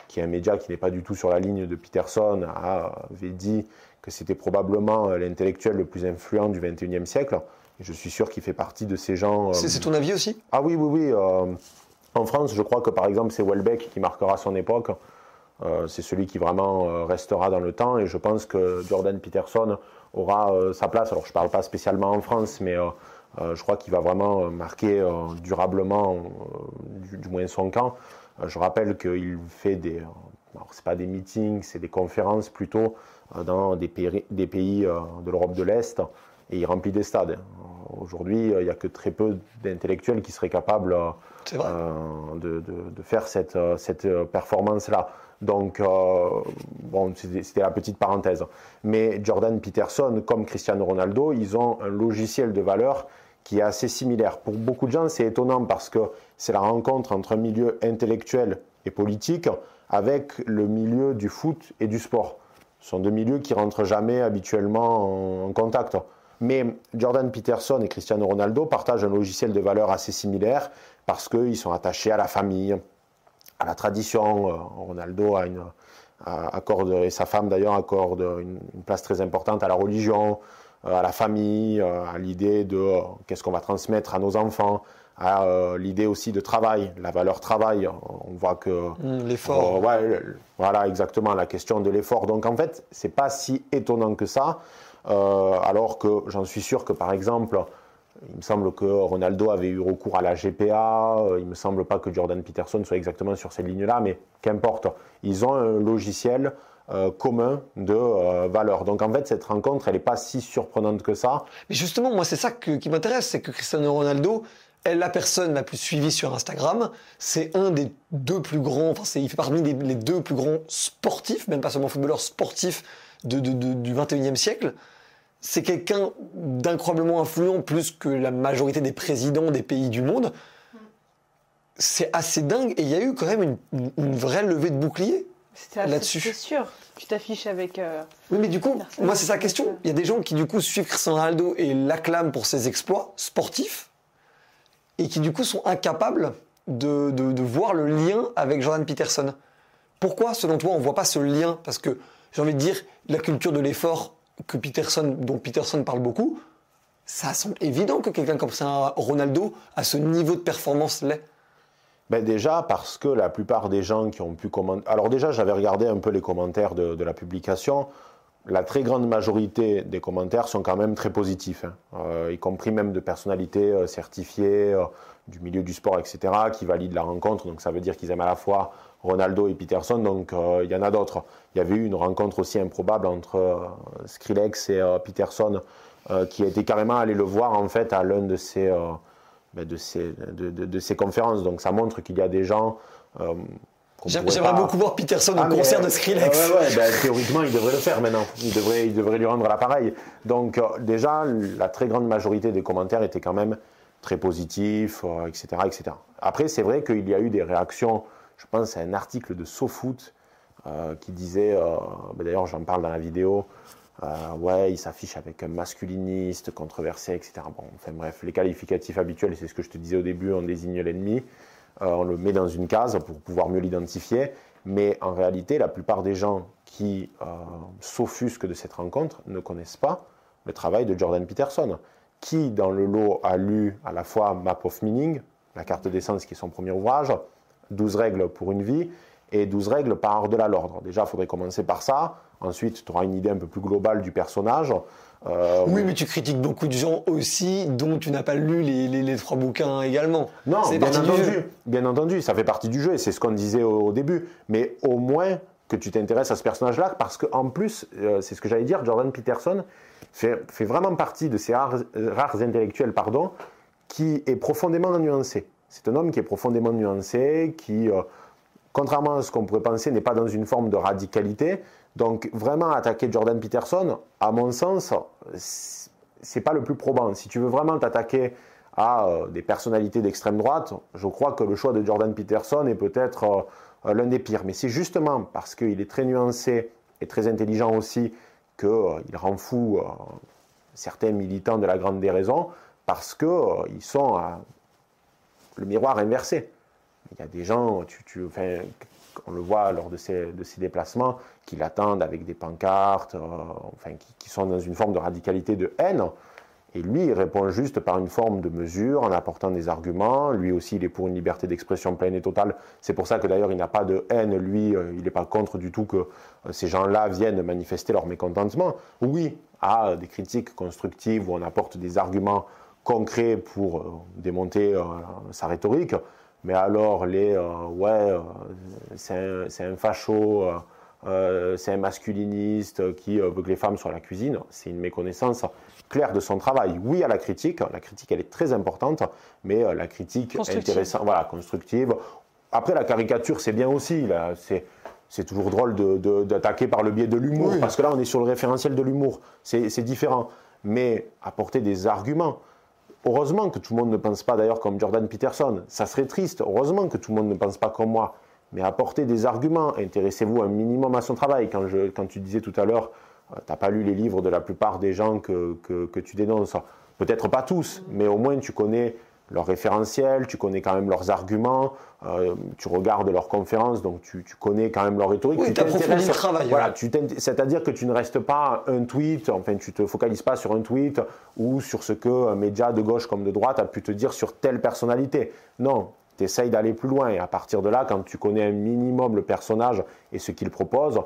C: qui est un média qui n'est pas du tout sur la ligne de Peterson, avait dit que c'était probablement euh, l'intellectuel le plus influent du 21e siècle. Je suis sûr qu'il fait partie de ces gens.
B: Euh, c'est ton avis aussi?
C: Ah oui, oui, oui. Euh, en France, je crois que par exemple, c'est Welbeck qui marquera son époque. c'est celui qui vraiment restera dans le temps. Et je pense que Jordan Peterson aura sa place. Alors, je ne parle pas spécialement en France, mais je crois qu'il va vraiment marquer durablement, du, du, moins son camp. je rappelle qu'il fait des. c'est pas des meetings, c'est des conférences plutôt dans des pays, des pays euh, de l'Europe de l'Est et il remplit des stades. Aujourd'hui, il n'y a que très peu d'intellectuels qui seraient capables euh, de, de, faire cette, cette performance-là. Donc, bon, c'était la petite parenthèse. Mais Jordan Peterson, comme Cristiano Ronaldo, ils ont un logiciel de valeur qui est assez similaire. Pour beaucoup de gens, c'est étonnant parce que c'est la rencontre entre un milieu intellectuel et politique avec le milieu du foot et du sport. Ce sont deux milieux qui rentrent jamais habituellement en, contact. Mais Jordan Peterson et Cristiano Ronaldo partagent un logiciel de valeur assez similaire parce qu'ils sont attachés à la famille, à la tradition. Euh, Ronaldo accorde, et sa femme d'ailleurs accorde une, une, place très importante à la religion, euh, à la famille, euh, à l'idée de qu'est-ce qu'on va transmettre à nos enfants, à euh, l'idée aussi de travail, la valeur travail. On voit que
B: mmh, l'effort.
C: Euh, voilà, exactement la question de l'effort. Donc en fait, c'est pas si étonnant que ça. Euh, alors que j'en suis sûr que par exemple, il me semble que Ronaldo avait eu recours à la GPA. il me semble pas que Jordan Peterson soit exactement sur cette ligne-là, mais qu'importe. Ils ont un logiciel commun de valeur. Donc en fait, cette rencontre, elle n'est pas si surprenante que ça.
B: Mais justement, moi, c'est ça qui m'intéresse, c'est que Cristiano Ronaldo, la personne la plus suivie sur Instagram. C'est un des deux plus grands, enfin, il fait parmi les, deux plus grands sportifs, même pas seulement footballeurs sportifs de, du 21e siècle. C'est quelqu'un d'incroyablement influent plus que la majorité des présidents des pays du monde. C'est assez dingue et il y a eu quand même une, vraie levée de bouclier là-dessus.
D: C'est sûr. Tu t'affiches avec. Euh,
B: oui, mais du coup, moi, c'est sa question. Il y a des gens qui, du coup, suivent Cristiano Ronaldo et l'acclament pour ses exploits sportifs et qui du coup sont incapables de, de, voir le lien avec Jordan Peterson. Pourquoi, selon toi, on ne voit pas ce lien? Parce que j'ai envie de dire, la culture de l'effort que Peterson, dont Peterson parle beaucoup, ça semble évident que quelqu'un comme ça, Ronaldo, à ce niveau de performance l'est.
C: ben Déjà parce que la plupart des gens qui ont pu commenter... Alors déjà, j'avais regardé un peu les commentaires de, de, la publication. La très grande majorité des commentaires sont quand même très positifs, hein. euh, y compris même de personnalités euh, certifiées euh, du milieu du sport, etc., qui valident la rencontre. Donc ça veut dire qu'ils aiment à la fois Ronaldo et Peterson, donc il y en a d'autres. Il y avait eu une rencontre aussi improbable entre Skrillex et Peterson, qui a été carrément allé le voir en fait à l'un de ces ben, conférences. Donc ça montre qu'il y a des gens.
B: Euh, J'aimerais beaucoup voir Peterson au ah, concert de Skrillex.
C: Ouais, ouais, ben, théoriquement, il devrait le faire maintenant. Il devrait, il devrait lui rendre l'appareil. Donc, euh, déjà, la très grande majorité des commentaires étaient quand même très positifs, etc., euh, etc. Après, c'est vrai qu'il y a eu des réactions. Je pense à un article de SoFoot qui disait, ben, d'ailleurs, j'en parle dans la vidéo, euh, ouais, il s'affiche avec un masculiniste, controversé, etc. Bon, enfin bref, les qualificatifs habituels, c'est ce que je te disais au début, on désigne l'ennemi, euh, on le met dans une case pour pouvoir mieux l'identifier, mais en réalité, la plupart des gens qui euh, s'offusquent de cette rencontre ne connaissent pas le travail de Jordan Peterson, qui dans le lot a lu à la fois Map of Meaning, la carte d'essence qui est son premier ouvrage, 12 règles pour une vie, et 12 règles par de la l'ordre. Déjà, il faudrait commencer par ça. Ensuite, tu auras une idée un peu plus globale du personnage.
B: Euh, oui, mais tu critiques beaucoup de gens aussi dont tu n'as pas lu les, trois bouquins également.
C: Non, bien entendu, bien entendu, ça fait partie du jeu et c'est ce qu'on disait au, début. Mais au moins que tu t'intéresses à ce personnage-là, parce qu'en plus, euh, c'est ce que j'allais dire, Jordan Peterson fait, fait, vraiment partie de ces rares, rares intellectuels pardon, qui est profondément nuancé. C'est un homme qui est profondément nuancé, qui... Euh, contrairement à ce qu'on pourrait penser, n'est pas dans une forme de radicalité. Donc vraiment attaquer Jordan Peterson, à mon sens, c'est pas le plus probant. Si tu veux vraiment t'attaquer à euh, des personnalités d'extrême droite, je crois que le choix de Jordan Peterson est peut-être euh, l'un des pires. Mais c'est justement parce qu'il est très nuancé et très intelligent aussi qu'il euh, rend fou certains militants de la grande déraison parce qu'ils sont le miroir inversé. Il y a des gens, on le voit lors de ces, déplacements, qui l'attendent avec des pancartes, euh, enfin, qui, sont dans une forme de radicalité de haine. Et lui, il répond juste par une forme de mesure, en apportant des arguments. Lui aussi, il est pour une liberté d'expression pleine et totale. C'est pour ça que d'ailleurs, il n'a pas de haine. Lui, euh, il n'est pas contre du tout que euh, ces gens-là viennent manifester leur mécontentement. Oui, à des critiques constructives où on apporte des arguments concrets pour démonter sa rhétorique. Mais alors, les euh, ouais, euh, c'est un, facho, euh, c'est un masculiniste qui veut que les femmes soient à la cuisine, c'est une méconnaissance claire de son travail. Oui à la critique, la critique elle est très importante, mais la critique intéressante, voilà, constructive. Après, la caricature, c'est bien aussi. C'est toujours drôle d'attaquer par le biais de l'humour, parce que là, on est sur le référentiel de l'humour. C'est différent. Mais apporter des arguments. Heureusement que tout le monde ne pense pas d'ailleurs comme Jordan Peterson. Ça serait triste. Heureusement que tout le monde ne pense pas comme moi. Mais apportez des arguments. Intéressez-vous un minimum à son travail. Quand, tu disais tout à l'heure, euh, tu n'as pas lu les livres de la plupart des gens que tu dénonces. Peut-être pas tous, mais au moins tu connais leurs référentiels, tu connais quand même leurs arguments, euh, tu regardes leurs conférences, donc tu, connais quand même leur rhétorique.
B: Oui, tu approfondis le travail.
C: Voilà, c'est-à-dire que tu ne restes pas un tweet, enfin tu te focalises pas sur un tweet ou sur ce qu'un média de gauche comme de droite a pu te dire sur telle personnalité. Non, tu essayes d'aller plus loin et à partir de là, quand tu connais un minimum le personnage et ce qu'il propose,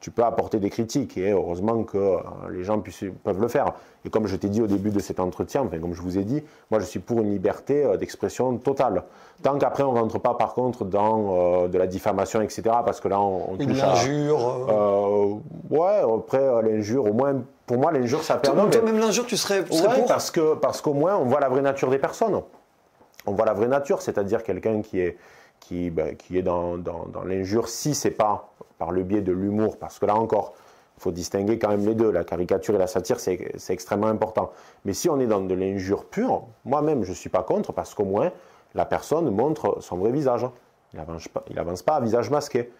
C: tu peux apporter des critiques et heureusement que euh, les gens peuvent le faire. Et comme je t'ai dit au début de cet entretien, enfin comme je vous ai dit, moi je suis pour une liberté euh, d'expression totale. Tant qu'après on ne rentre pas par contre dans euh, de la diffamation, etc. Parce que là on,
B: on touche l'injure.
C: ouais, après l'injure, au moins pour moi l'injure ça permet.
B: Même l'injure tu serais,
C: tu parce que parce qu'au moins on voit la vraie nature des personnes. On voit la vraie nature, c'est-à-dire quelqu'un qui est qui, ben, qui est dans, dans, dans l'injure si c'est pas par le biais de l'humour, parce que là encore, il faut distinguer quand même les deux. La caricature et la satire, c'est extrêmement important. Mais si on est dans de l'injure pure, moi-même, je ne suis pas contre, parce qu'au moins, la personne montre son vrai visage. Il n'avance pas, avance pas à visage masqué.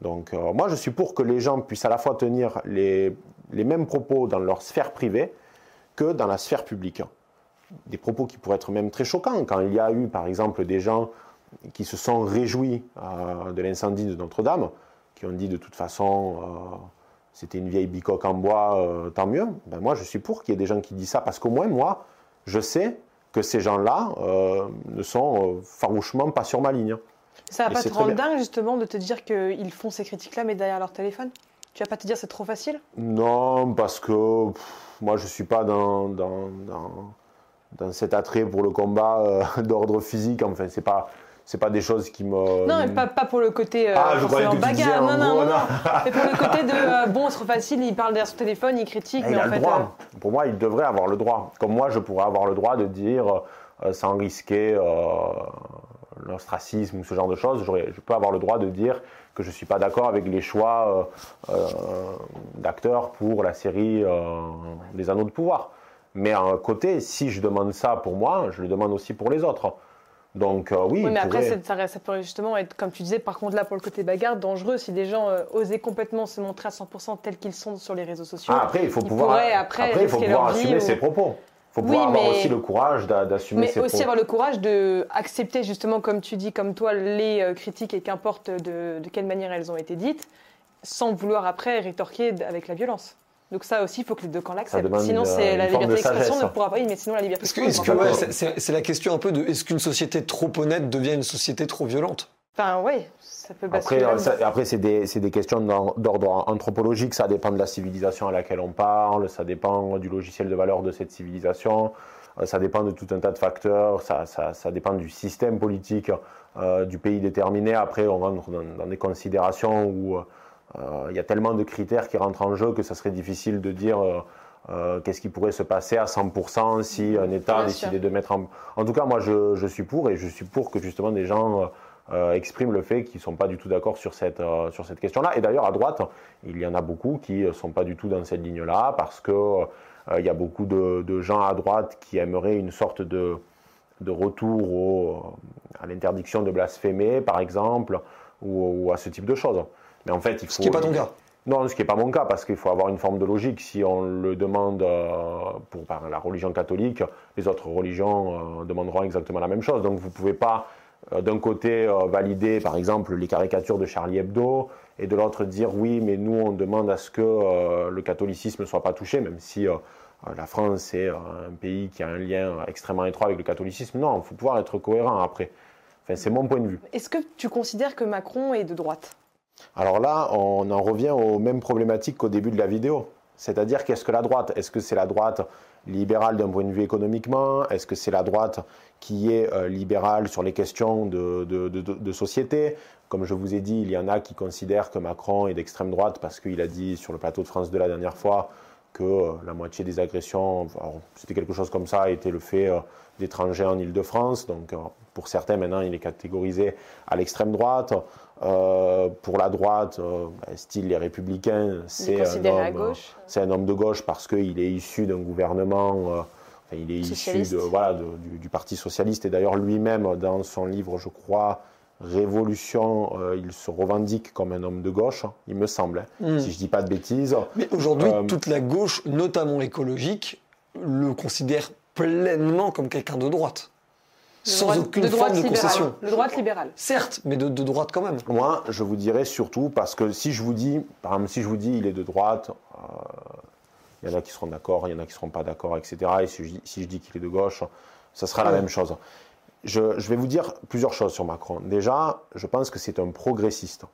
C: Donc euh, moi, je suis pour que les gens puissent à la fois tenir les, les mêmes propos dans leur sphère privée que dans la sphère publique. Des propos qui pourraient être même très choquants. Quand il y a eu, par exemple, des gens qui se sont réjouis euh, de l'incendie de Notre-Dame, qui ont dit de toute façon euh, c'était une vieille bicoque en bois, euh, tant mieux. Ben moi, je suis pour qu'il y ait des gens qui disent ça, parce qu'au moins, moi, je sais que ces gens-là ne sont farouchement pas sur ma ligne.
D: Ça va
C: Et
D: pas te rendre dingue justement de te dire qu'ils font ces critiques-là mais derrière leur téléphone? Tu vas pas te dire c'est trop facile?
C: Non, parce que pff, moi je suis pas dans, dans, dans, dans cet attrait pour le combat euh, d'ordre physique. Enfin, c'est pas c'est pas des choses qui me.
D: Non, pas, pas pour le côté euh,
C: Ah,
D: forcément bagarre. Non, non,
C: gros,
D: non,
C: non.
D: Mais pour le côté de euh, bon, c'est trop facile, il parle derrière son téléphone, il critique,
C: Eh,
D: mais
C: il a le droit.
D: euh,
C: Pour moi, il devrait avoir le droit. Comme moi, je pourrais avoir le droit de dire, euh, sans risquer l'ostracisme ou ce genre de choses, je peux avoir le droit de dire que je ne suis pas d'accord avec les choix d'acteurs pour la série des Anneaux de pouvoir. Mais à un côté, si je demande ça pour moi, je le demande aussi pour les autres. Donc euh, oui,
D: mais après,
C: pourrait-
D: ça, ça peut justement être, comme tu disais, par contre, là, pour le côté bagarre, dangereux si des gens euh, osaient complètement se montrer à 100% tels qu'ils sont sur les réseaux sociaux.
C: Ah, après, il faut pouvoir,
D: pourraient, après,
C: il faut pouvoir assumer
D: ou-
C: ses propos. Il faut
D: Oui,
C: pouvoir avoir
D: mais-
C: aussi le courage d'a- d'assumer
D: Mais
C: ses
D: aussi
C: propos.
D: avoir le courage de accepter justement, comme tu dis, comme toi, les euh, critiques et qu'importe de, de quelle manière elles ont été dites, sans vouloir après rétorquer avec la violence. Donc ça aussi, il faut que les deux camps l'acceptent. Sinon, c'est la liberté
C: de
D: d'expression ne pourra pas. Oui, mais sinon la liberté ne
B: que
D: pourra
B: ouais,
D: pas.
B: c'est- c'est c'est la question un peu de est-ce qu'une société trop honnête devient une société trop violente?
D: Enfin, oui, ça peut basculer.
C: Après, ça- après c'est des, c'est des questions d'or- d'ordre anthropologique, ça dépend de la civilisation à laquelle on parle, ça dépend du logiciel de valeur de cette civilisation, euh, ça dépend de tout un tas de facteurs, ça, ça- ça dépend du système politique euh, du pays déterminé. Après, on rentre dans, dans des considérations où euh, il y a tellement de critères qui rentrent en jeu que ça serait difficile de dire euh, euh, qu'est-ce qui pourrait se passer à 100% si un État
D: Bien
C: décidait
D: sûr.
C: de mettre en... En tout cas, moi, je, je suis pour et je suis pour que justement des gens... euh, euh, expriment le fait qu'ils ne sont pas du tout d'accord sur cette, euh, sur cette question-là. Et d'ailleurs, à droite, il y en a beaucoup qui ne sont pas du tout dans cette ligne-là parce qu'il il y a beaucoup de, de gens à droite qui aimeraient une sorte de, de retour au- à l'interdiction de blasphémer, par exemple, ou, ou à ce type de choses. Mais en fait, il faut.
B: Ce qui n'est pas ton cas.
C: Non, ce qui n'est pas mon cas, parce qu'il faut avoir une forme de logique. Si on le demande euh, pour par la religion catholique, les autres religions euh, demanderont exactement la même chose. Donc vous ne pouvez pas, euh, d'un côté, valider, par exemple, les caricatures de Charlie Hebdo, et de l'autre dire oui, mais nous, on demande à ce que le catholicisme ne soit pas touché, même si la France est un pays qui a un lien extrêmement étroit avec le catholicisme. Non, il faut pouvoir être cohérent après. Enfin, c'est mon point de vue.
D: Est-ce que tu considères que Macron est de droite?
C: Alors là, on en revient aux mêmes problématiques qu'au début de la vidéo. C'est-à-dire, qu'est-ce que la droite? Est-ce que c'est la droite libérale d'un point de vue économiquement? Est-ce que c'est la droite qui est euh, libérale sur les questions de, de- de- de- de société? Comme je vous ai dit, il y en a qui considèrent que Macron est d'extrême droite parce qu'il a dit sur le plateau de France 2 la dernière fois que euh, la moitié des agressions, c'était quelque chose comme ça, était le fait euh, d'étrangers en Ile-de-France. Donc, pour certains, maintenant, il est catégorisé à l'extrême droite. Euh, pour la droite, euh, style les Républicains, c'est un, homme,
D: gauche?
C: c'est un homme de gauche parce qu'il est issu d'un gouvernement, euh, enfin, il est
D: Socialiste.
C: issu de, voilà, de- du, du Parti socialiste. Et d'ailleurs, lui-même, dans son livre, je crois, Révolution, euh, il se revendique comme un homme de gauche, il me semble, hein,
B: Mm.
C: si je dis pas de bêtises.
B: Mais aujourd'hui,
C: Euh,
B: toute la gauche, notamment écologique, le considère pleinement comme quelqu'un de droite.
D: De
B: sans aucune
D: de
B: forme de
D: libérale.
B: concession.
D: De droite libérale.
B: Certes, mais de, de droite quand même.
C: Moi, je vous dirais surtout parce que si je vous dis, par exemple, si je vous dis il est de droite, euh, il y en a qui seront d'accord, il y en a qui ne seront pas d'accord, etc. Et si je, dis- si je dis qu'il est de gauche, ça sera la même chose. Je, je vais vous dire plusieurs choses sur Macron. Déjà, je pense que c'est un progressiste.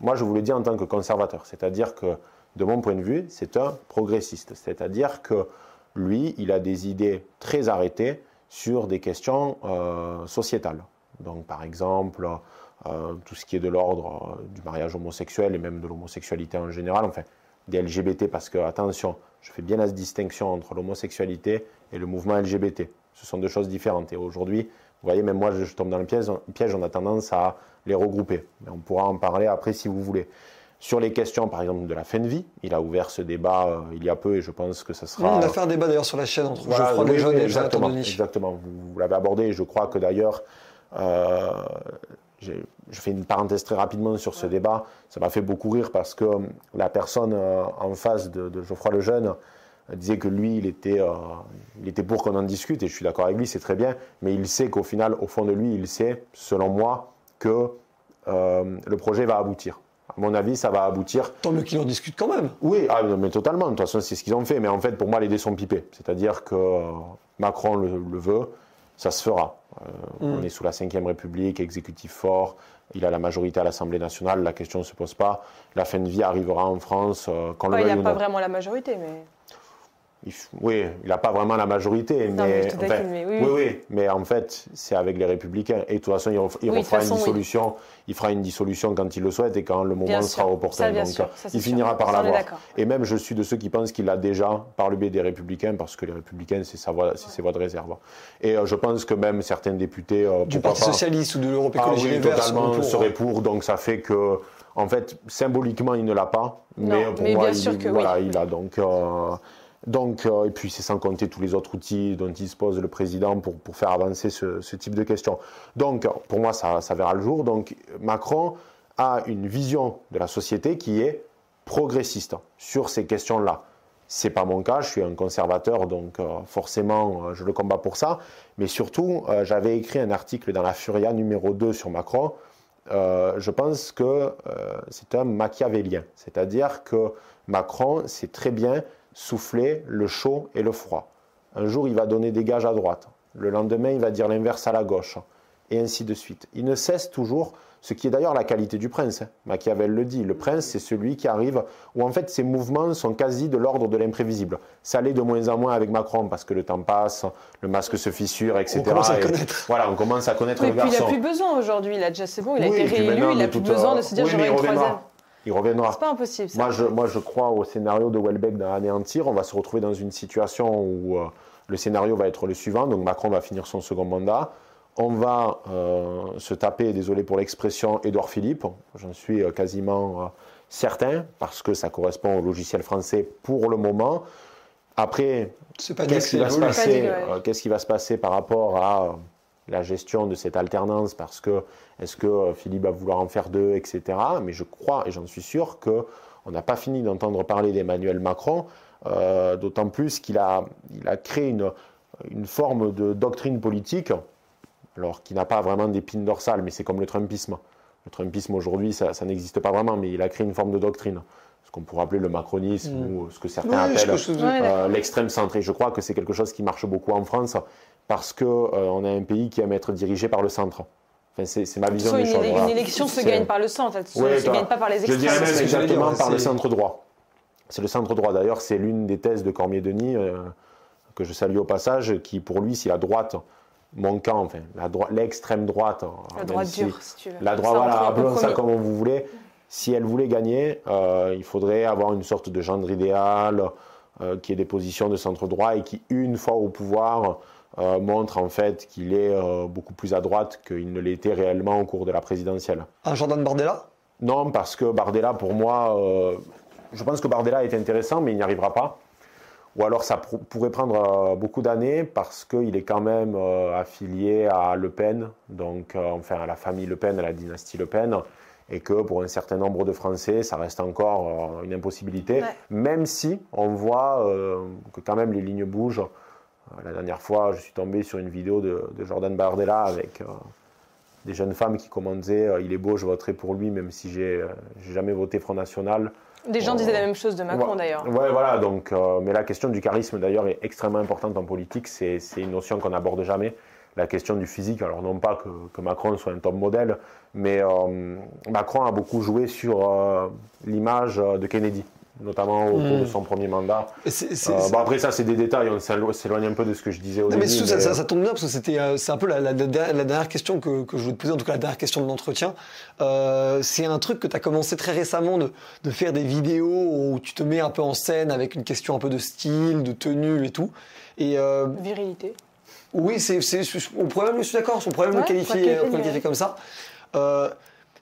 C: Moi, je vous le dis en tant que conservateur, c'est-à-dire que, de mon point de vue, c'est un progressiste. C'est-à-dire que lui, il a des idées très arrêtées sur des questions euh, sociétales. Donc, par exemple, euh, tout ce qui est de l'ordre euh, du mariage homosexuel et même de l'homosexualité en général, enfin, des LGBT, parce que, attention, je fais bien la distinction entre l'homosexualité et le mouvement LGBT. Ce sont deux choses différentes. Et aujourd'hui, vous voyez, même moi, je, tombe dans le piège, piège, on a tendance à les regrouper. Mais on pourra en parler après si vous voulez. Sur les questions, par exemple, de la fin de vie, il a ouvert ce débat euh, il y a peu et je pense que ce sera.
B: On a fait un débat d'ailleurs sur la chaîne entre
C: Voilà,
B: Geoffroy
C: oui,
B: Lejeune
C: oui,
B: et Jonathan
C: exactement,
B: Denis.
C: exactement. Vous, vous l'avez abordé et je crois que d'ailleurs, euh, je fais une parenthèse très rapidement sur ce débat. Ça m'a fait beaucoup rire parce que euh, la personne euh, en face de, de Geoffroy Lejeune euh, disait que lui, il était, euh, il était pour qu'on en discute et je suis d'accord avec lui, c'est très bien, mais il sait qu'au final, au fond de lui, il sait, selon moi, que euh, le projet va aboutir. À mon avis, ça va aboutir.
B: Tant mieux qu'il en discute quand même.
C: Oui, ah, non, mais totalement. De toute façon, c'est ce qu'ils ont fait. Mais en fait, pour moi, les dés sont pipés. C'est-à-dire que Macron le, le veut, ça se fera. Euh,
B: Mm.
C: On est sous la Ve République, exécutif fort, il a la majorité à l'Assemblée nationale, la question ne se pose pas. La fin de vie arrivera en France, euh, qu'on le
D: Ouais, il
C: veuille
D: n'a
C: ou
D: pas
C: non.
D: vraiment la majorité, mais.
C: Il oui, il n'a pas vraiment la majorité,
D: Non, mais
C: mais,
D: mais oui,
C: oui,
D: oui.
C: oui, mais en fait, c'est avec les Républicains. Et de toute façon, il, ref- il
D: Oui, de
C: refera
D: toute façon,
C: une
D: oui.
C: dissolution. Il fera une dissolution quand il le souhaite et quand le moment
D: Bien
C: sera
D: sûr.
C: opportun.
D: Ça, bien
C: Donc,
D: sûr. Ça, c'est
C: il
D: sûr.
C: finira par l'avoir. Et même, je suis de ceux qui pensent qu'il l'a déjà par le biais des Républicains, parce que les Républicains, c'est sa voie, c'est ses voies de réserve. Et euh, je pense que même certains députés, euh,
B: Du Parti
C: pas-
B: Socialiste ou de l'Europe
C: ah
B: Écologie
C: oui,
B: Les Verts seront
C: totalement,
B: pour,
C: serait
B: hein.
C: pour. Donc ça fait que, en fait, symboliquement, il ne l'a pas. Mais
D: Non,
C: pour
D: mais
C: moi,
D: bien
C: il,
D: sûr que oui.
C: voilà, il a. Donc, euh, donc euh, et puis c'est sans compter tous les autres outils dont dispose le président pour, pour faire avancer ce, type de questions. Donc, pour moi, ça, ça verra le jour. Donc, Macron a une vision de la société qui est progressiste sur ces questions-là. C'est pas mon cas, je suis un conservateur, donc euh, forcément euh, je le combats pour ça. Mais surtout, j'avais écrit un article dans la Furia numéro 2 sur Macron. Je pense que c'est un machiavélien. C'est-à-dire que Macron sait très bien souffler le chaud et le froid. Un jour, il va donner des gages à droite. Le lendemain, il va dire l'inverse à la gauche. Et ainsi de suite. Il ne cesse toujours, ce qui est d'ailleurs la qualité du prince. hein. Machiavel le dit. Le prince, c'est celui qui arrive, où en fait ses mouvements sont quasi de l'ordre de l'imprévisible. Ça l'est de moins en moins avec Macron, parce que le temps passe, le masque se fissure, etc.
B: On commence à
C: Et
B: connaître.
C: Voilà, on commence à connaître
D: Oui,
C: le
D: puis il n'a plus besoin aujourd'hui. Il a déjà, c'est bon, il a
C: Oui,
D: été réélu, il n'a
C: de
D: plus besoin de se dire
C: Oui,
D: j'aurai une troisième.
C: Il reviendra.
D: C'est pas impossible. Ça.
C: Moi je, moi, je crois au scénario de Welbeck d'anéantir. On va se retrouver dans une situation où euh, le scénario va être le suivant. Donc Macron va finir son second mandat. On va euh, se taper, désolé pour l'expression, Édouard Philippe. J'en suis euh, quasiment euh, certain, parce que ça correspond au logiciel français pour le moment. Après, Qu'est-ce qui, va se passer, qu'est-ce qui va se passer par rapport à euh, la gestion de cette alternance Parce que est-ce que euh, Philippe va vouloir en faire deux, etc. Mais je crois et j'en suis sûr que on n'a pas fini d'entendre parler d'Emmanuel Macron, euh, d'autant plus qu'il a, il a créé une, une forme de doctrine politique, alors qui n'a pas vraiment d'épine dorsale, mais c'est comme le Trumpisme. Le Trumpisme aujourd'hui, ça, ça n'existe pas vraiment, mais il a créé une forme de doctrine, ce qu'on pourrait appeler le macronisme
B: Mm.
C: ou ce que certains appellent euh, l'extrême centre. Et je crois que c'est quelque chose qui marche beaucoup en France parce que euh, on a un pays qui aime être dirigé par le centre. Enfin, c'est, ma vision des
D: une,
C: choses.
D: une
C: voilà.
D: élection se gagne par le centre, elle ne
C: Ouais,
D: se gagne pas par les
C: Je dirais
D: extrêmes.
C: même
B: que j'allais
C: exactement par le centre droit. C'est le centre droit. D'ailleurs, c'est l'une des thèses de Cormier-Denis, euh, que je salue au passage, qui pour lui, si la droite, mon camp, enfin, la l'extrême droite,
D: La
C: même
D: droite
C: si-
D: dure, si tu veux.
C: la droite, voilà, appelons ça comme vous voulez. Si elle voulait gagner, euh, il faudrait avoir une sorte de gendre idéal, euh, qui ait des positions de centre droit et qui, une fois au pouvoir, euh, montre en fait qu'il est euh, beaucoup plus à droite qu'il ne l'était réellement au cours de la présidentielle.
B: Un Jordan Bardella?
C: Non, parce que Bardella, pour moi, euh, je pense que Bardella est intéressant, mais il n'y arrivera pas. Ou alors ça pr- pourrait prendre euh, beaucoup d'années parce qu'il est quand même euh, affilié à Le Pen, donc euh, enfin à la famille Le Pen, à la dynastie Le Pen, et que pour un certain nombre de Français, ça reste encore euh, une impossibilité,
D: Ouais.
C: même si on voit euh, que quand même les lignes bougent. Euh, La dernière fois, je suis tombé sur une vidéo de, de Jordan Bardella avec euh, des jeunes femmes qui commentaient euh, Il est beau, je voterai pour lui, même si j'ai jamais voté Front National.
D: Des gens disaient la même chose de Macron
C: Ouais.
D: d'ailleurs.
C: Ouais, voilà. Donc, euh, mais la question du charisme d'ailleurs est extrêmement importante en politique. C'est une notion qu'on n'aborde jamais. La question du physique. Alors non pas que, que Macron soit un top modèle, mais euh, Macron a beaucoup joué sur l'image de Kennedy, notamment au cours de son premier mandat.
B: C'est-
C: Euh, bon, après ça, c'est des détails. On s'élo- s'éloigne un peu de ce que je disais au
B: Non, mais
C: début.
B: ça,
C: mais,
B: ça-
C: euh,
B: ça tombe bien parce que c'était, euh, c'est un peu la, la- la- la dernière question que, que je voulais te poser, en tout cas la dernière question de l'entretien. Euh, c'est un truc que tu as commencé très récemment de, de faire des vidéos où tu te mets un peu en scène avec une question un peu de style, de tenue et tout. Et euh,
D: Virilité.
B: oui, c'est, on pourrait même, je suis d'accord, on pourrait même
D: Ouais,
B: le qualifier,
D: on qualifier,
B: comme ça. Euh,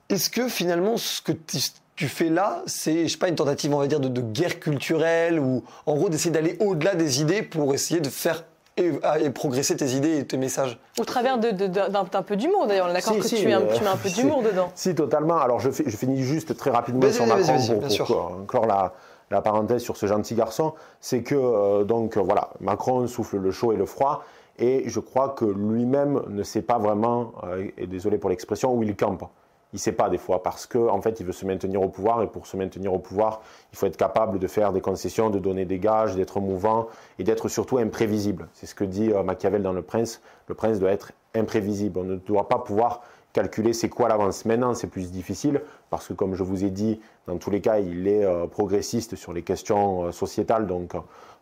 B: est-ce que finalement, ce que tu, tu fais là, c'est, je sais pas, une tentative, on va dire, de, de guerre culturelle ou en gros d'essayer d'aller au-delà des idées pour essayer de faire et, et progresser tes idées et tes messages
D: Au travers de- de- d'un d'un peu d'humour d'ailleurs. On est d'accord
C: Si,
D: que
C: si,
D: tu, mets un,
C: euh,
D: tu mets un peu
C: si.
D: d'humour dedans.
C: Si, totalement. Alors, je, fais- je finis juste très rapidement
B: Vas-y,
C: sur
B: vas-y,
C: Macron
B: vas-y,
C: pour, clore- la, la parenthèse sur ce gentil garçon. C'est que, euh, donc, euh, voilà, Macron souffle le chaud et le froid. Et je crois que lui-même ne sait pas vraiment, euh, et désolé pour l'expression, où il campe. Il ne sait pas des fois parce qu'en en fait il veut se maintenir au pouvoir et pour se maintenir au pouvoir il faut être capable de faire des concessions, de donner des gages, d'être mouvant et d'être surtout imprévisible. C'est ce que dit euh, Machiavel dans Le Prince. Le prince doit être imprévisible. On ne doit pas pouvoir calculer c'est quoi l'avance. Maintenant, c'est plus difficile parce que, comme je vous ai dit, dans tous les cas, il est euh, progressiste sur les questions euh, sociétales, donc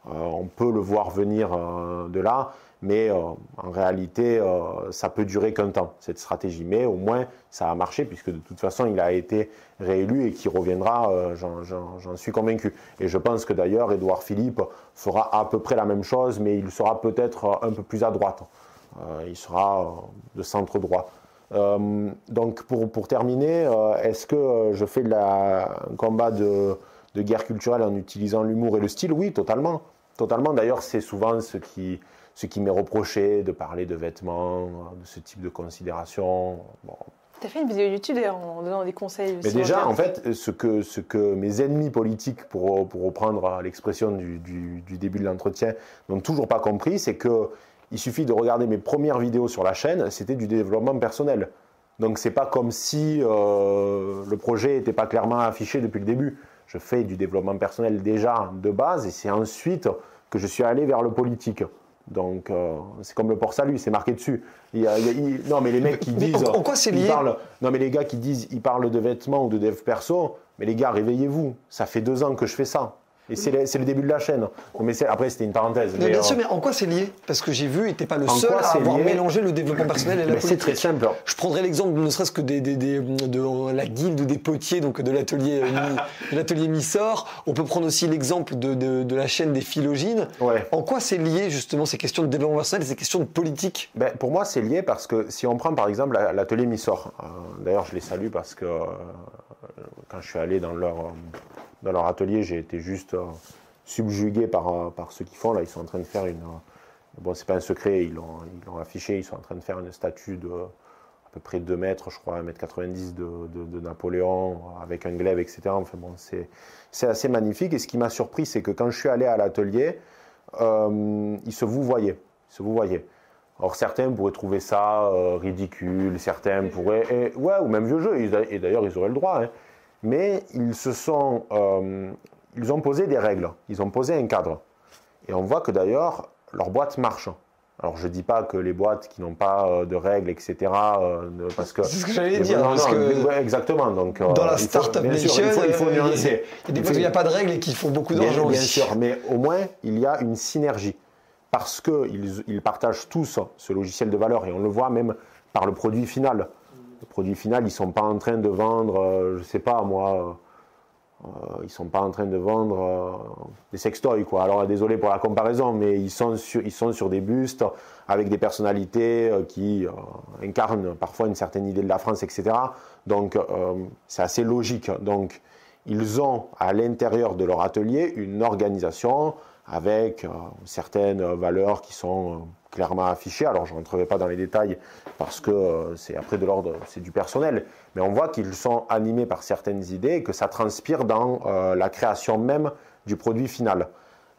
C: on peut le voir venir de là, mais en réalité, ça peut durer qu'un temps, cette stratégie. Mais au moins, ça a marché puisque de toute façon, il a été réélu et qu'il reviendra, j'en suis convaincu. Et je pense que d'ailleurs, Édouard Philippe fera à peu près la même chose, mais il sera peut-être un peu plus à droite. il sera de centre droit. Euh, donc pour, terminer, euh, est-ce que euh, je fais la, un combat de, de, guerre culturelle en utilisant l'humour et le style? Oui, totalement. Totalement. D'ailleurs, c'est souvent ce qui, ce qui m'est reproché de parler de vêtements, de ce type de considération.
D: Bon. Tu as fait une vidéo YouTube en donnant des conseils.
C: Mais déjà, en fait, ce que, ce que mes ennemis politiques, pour, pour reprendre l'expression du, du, du, début de l'entretien, n'ont toujours pas compris, c'est que il suffit de regarder mes premières vidéos sur la chaîne, c'était du développement personnel. Donc c'est pas comme si euh, le projet n'était pas clairement affiché depuis le début. Je fais du développement personnel déjà de base et c'est ensuite que je suis allé vers le politique. Donc euh, c'est comme le port salut, c'est marqué dessus. Il non mais les mecs qui disent,
B: en, quoi c'est lié
C: Non mais les gars qui disent, ils parlent de vêtements ou de dev perso. Mais les gars, réveillez-vous. Ça fait deux ans que je fais ça. Et c'est le, début de la chaîne. Mais après, c'était une parenthèse.
B: Mais, bien sûr, mais en quoi c'est lié? Parce que j'ai vu, et n'était pas le seul à avoir mélangé le développement personnel et la politique.
C: C'est très simple.
B: Je prendrai l'exemple, ne serait-ce que des, de la guilde des potiers, donc de l'atelier euh, l'atelier Missor. On peut prendre aussi l'exemple de, la chaîne des philogines. En quoi c'est lié, justement, ces questions de développement personnel et ces questions de politique?
C: Ben, Pour moi, c'est lié parce que si on prend, par exemple, l'atelier Missor, euh, d'ailleurs, je les salue parce que euh, quand je suis allé dans leur dans leur atelier, j'ai été juste euh, subjugué par, euh, par ce qu'ils font. Là, ils sont en train de faire une. Euh, bon, c'est pas un secret, ils l'ont, ils affiché. Ils sont en train de faire une statue de à peu près 2 mètres, je crois, 1 mètre 90 de, de, Napoléon avec un glaive, etc. Enfin bon, c'est, c'est assez magnifique. Et ce qui m'a surpris, c'est que quand je suis allé à l'atelier, ils se vous voyaient. se vous voyaient. Alors certains pourraient trouver ça ridicule, certains pourraient, ouais, ou même vieux jeu, et d'ailleurs ils auraient le droit. Hein mais ils se sont, euh, ils ont posé des règles, ils ont posé un cadre. Et on voit que d'ailleurs, leur boîte marche. Alors je ne dis pas que les boîtes qui n'ont pas euh, de règles, etc. Euh, parce que
B: c'est ce que j'allais dire. parce
C: que
B: exactement.
C: Donc
B: dans la startup nation, il faut, il faut nuancer. Il y a des fois il n'y a pas de règles et qui font beaucoup d'argent
C: Bien sûr, mais au moins il y a une synergie parce qu'ils ils partagent tous ce logiciel de valeur et on le voit même par le produit final le produit final, ils ne sont pas en train de vendre, euh, je ne sais pas moi, euh, ils ne sont pas en train de vendre euh, des sextoys. Quoi. Alors désolé pour la comparaison, mais ils sont sur, ils sont sur des bustes avec des personnalités qui incarnent parfois une certaine idée de la France, etc. Donc c'est assez logique. Donc ils ont à l'intérieur de leur atelier une organisation avec certaines valeurs qui sont clairement affiché. Alors je ne rentrerai pas dans les détails parce que euh, c'est après de l'ordre, c'est du personnel. Mais on voit qu'ils sont animés par certaines idées et que ça transpire dans euh, la création même du produit final.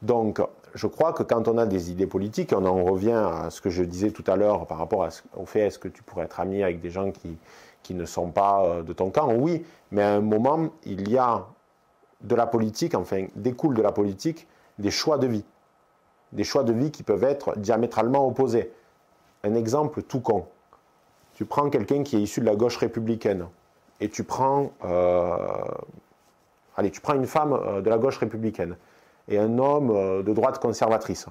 C: Donc je crois que quand on a des idées politiques, on en revient à ce que je disais tout à l'heure par rapport au fait est-ce que tu pourrais être ami avec des gens qui, qui ne sont pas euh, de ton camp? Oui, mais à un moment, il y a de la politique, enfin découle de la politique des choix de vie des choix de vie qui peuvent être diamétralement opposés. Un exemple tout con. Tu prends quelqu'un qui est issu de la gauche républicaine et tu prends, euh, allez, tu prends une femme euh, de la gauche républicaine et un homme euh, de droite conservatrice.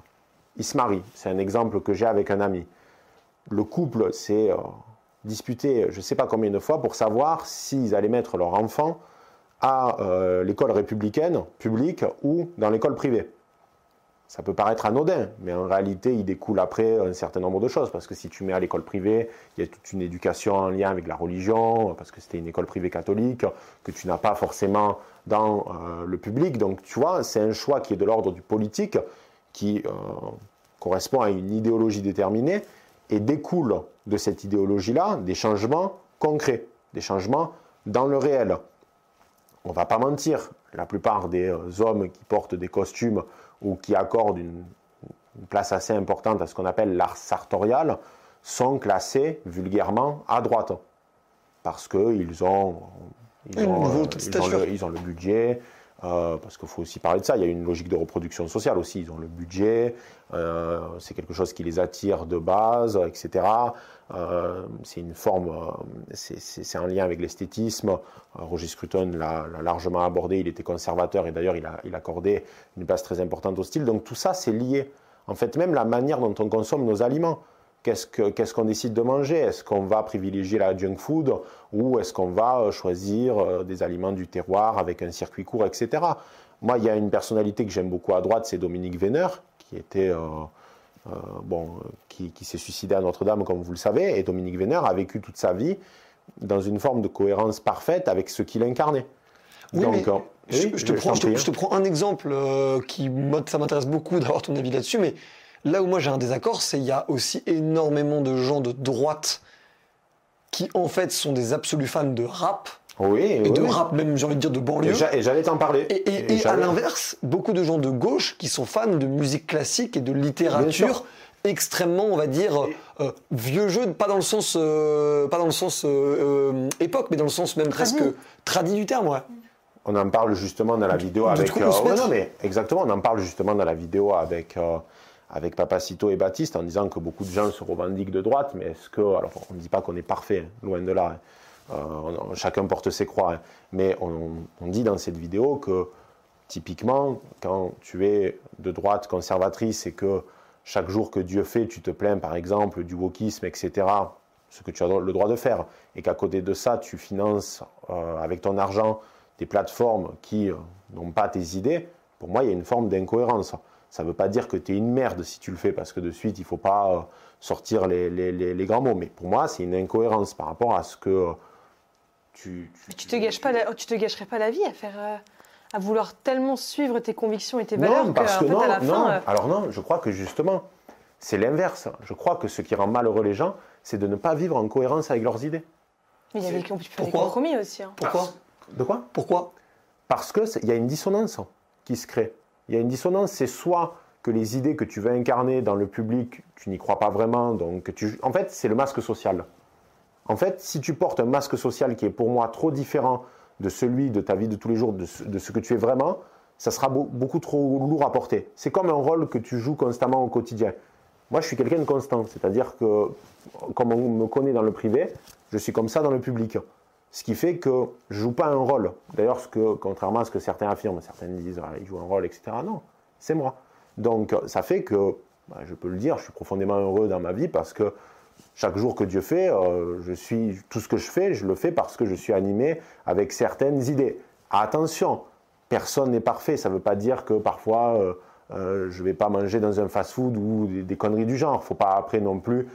C: Ils se marient. C'est un exemple que j'ai avec un ami. Le couple s'est disputé je ne sais pas combien de fois pour savoir s'ils allaient mettre leur enfant à l'école républicaine publique ou dans l'école privée ça peut paraître anodin, mais en réalité, il découle après un certain nombre de choses. Parce que si tu mets à l'école privée, il y a toute une éducation en lien avec la religion, parce que c'était une école privée catholique, que tu n'as pas forcément dans euh, le public. Donc, tu vois, c'est un choix qui est de l'ordre du politique, qui euh, correspond à une idéologie déterminée, et découle de cette idéologie-là des changements concrets, des changements dans le réel. On ne va pas mentir, la plupart des euh, hommes qui portent des costumes ou qui accordent une, place assez importante à ce qu'on appelle l'art sartorial sont classés vulgairement à droite. parce qu'ils ont, ils ont, euh, ils ont
B: stature.
C: le, ils ont le budget, euh, parce qu'il faut aussi parler de ça, il y a une logique de reproduction sociale aussi, ils ont le budget, euh, c'est quelque chose qui les attire de base, etc. Euh, c'est une forme, euh, c'est- un lien avec l'esthétisme. Euh, Roger Scruton l'a l'a largement abordé, il était conservateur et d'ailleurs il, il accordait une place très importante au style. Donc tout ça, c'est lié. En fait, même la manière dont on consomme nos aliments. Qu'est-ce que- qu'est-ce qu'on décide de manger? Est-ce qu'on va privilégier la junk food ou est-ce qu'on va choisir des aliments du terroir avec un circuit court, etc. Moi, il y a une personnalité que j'aime beaucoup à droite, c'est Dominique Vénère, qui était euh, bon, euh, qui, qui s'est suicidé à Notre-Dame, comme vous le savez, et Dominique Vénère a vécu toute sa vie dans une forme de cohérence parfaite avec ce qu'il incarnait.
B: Oui, mais
C: euh,
B: je,
C: oui,
B: je te prends, je te-
C: hein.
B: je te prends un exemple euh, qui, moi, ça m'intéresse beaucoup d'avoir ton avis là-dessus, mais là où moi j'ai un désaccord, c'est qu'il y a aussi énormément de gens de droite qui en fait sont des absolus fans de rap,
C: Oui,
B: et
C: oui,
B: de
C: oui.
B: rap même, j'ai envie de dire, de banlieue.
C: Et j'allais t'en parler.
B: Et, et- et à l'inverse, beaucoup de gens de gauche qui sont fans de musique classique et de littérature extrêmement, on va dire, euh, vieux jeu, pas dans le sens, euh, pas dans le sens euh, époque, mais dans le sens même presque tradit du terme, ouais.
C: On en parle justement dans la vidéo
B: de
C: avec. ouais,
B: mettre.
C: non, mais exactement, on en parle justement dans la vidéo avec, euh, avec Papacito et Baptiste en disant que beaucoup de gens se revendiquent de droite, mais est-ce que. Alors, on ne dit pas qu'on est parfait, hein, loin de là. hein. Euh, chacun porte ses croix. hein. Mais on, dit dans cette vidéo que, typiquement, quand tu es de droite conservatrice et que chaque jour que Dieu fait, tu te plains, par exemple, du wokisme, etc., ce que tu as le droit de faire, et qu'à côté de ça, tu finances euh, avec ton argent des plateformes qui euh, n'ont pas tes idées, pour moi, il y a une forme d'incohérence. Ça ne veut pas dire que tu es une merde si tu le fais, parce que de suite, il ne faut pas sortir les grands mots. Mais pour moi, c'est une incohérence par rapport à ce que euh, tu...
D: Tu te gâches pas, la- tu te gâcherais pas la vie à faire, euh, à vouloir tellement suivre tes convictions et tes valeurs
C: Non, parce
D: que,
C: que
D: en fait,
C: non,
D: à la
C: non.
D: fin, euh,
C: Alors non, je crois que justement, c'est l'inverse. Je crois que ce qui rend malheureux les gens, c'est de ne pas vivre en cohérence avec leurs idées.
D: mais il y a des, compl- des
B: Pourquoi
D: compromis aussi. hein.
B: Pourquoi
C: De quoi?
B: Pourquoi?
C: Parce qu'il y a une dissonance qui se crée. Il y a une dissonance, c'est soit que les idées que tu veux incarner dans le public, tu n'y crois pas vraiment, donc que tu... En fait, c'est le masque social. En fait, si tu portes un masque social qui est pour moi trop différent de celui de ta vie de tous les jours, de ce, que tu es vraiment, ça sera beau- beaucoup trop lourd à porter. C'est comme un rôle que tu joues constamment au quotidien. Moi, je suis quelqu'un de constant, c'est-à-dire que, comme on me connaît dans le privé, je suis comme ça dans le public. Ce qui fait que je joue pas un rôle. D'ailleurs, que, contrairement à ce que certains affirment, certains disent ah, il joue un rôle, etc. Non, c'est moi. Donc, ça fait que, bah, je peux le dire, je suis profondément heureux dans ma vie parce que chaque jour que Dieu fait, euh, je suis tout ce que je fais, je le fais parce que je suis animé avec certaines idées. Attention, personne n'est parfait. Ça ne veut pas dire que parfois euh, euh, je ne vais pas manger dans un fast-food ou des, conneries du genre. Il ne faut pas après non plus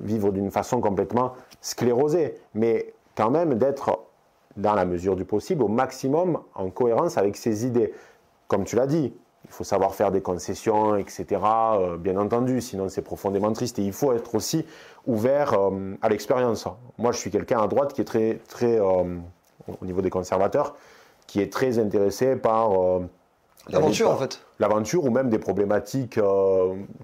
C: vivre d'une façon complètement sclérosée, mais quand même d'être dans la mesure du possible au maximum en cohérence avec ses idées. Comme tu l'as dit, il faut savoir faire des concessions, etc. euh, bien entendu, sinon c'est profondément triste. Et il faut être aussi ouvert euh, à l'expérience. Moi, je suis quelqu'un à droite qui est très, très euh, au niveau des conservateurs, qui est très intéressé par
B: L'aventure, en fait.
C: l'aventure ou même des problématiques.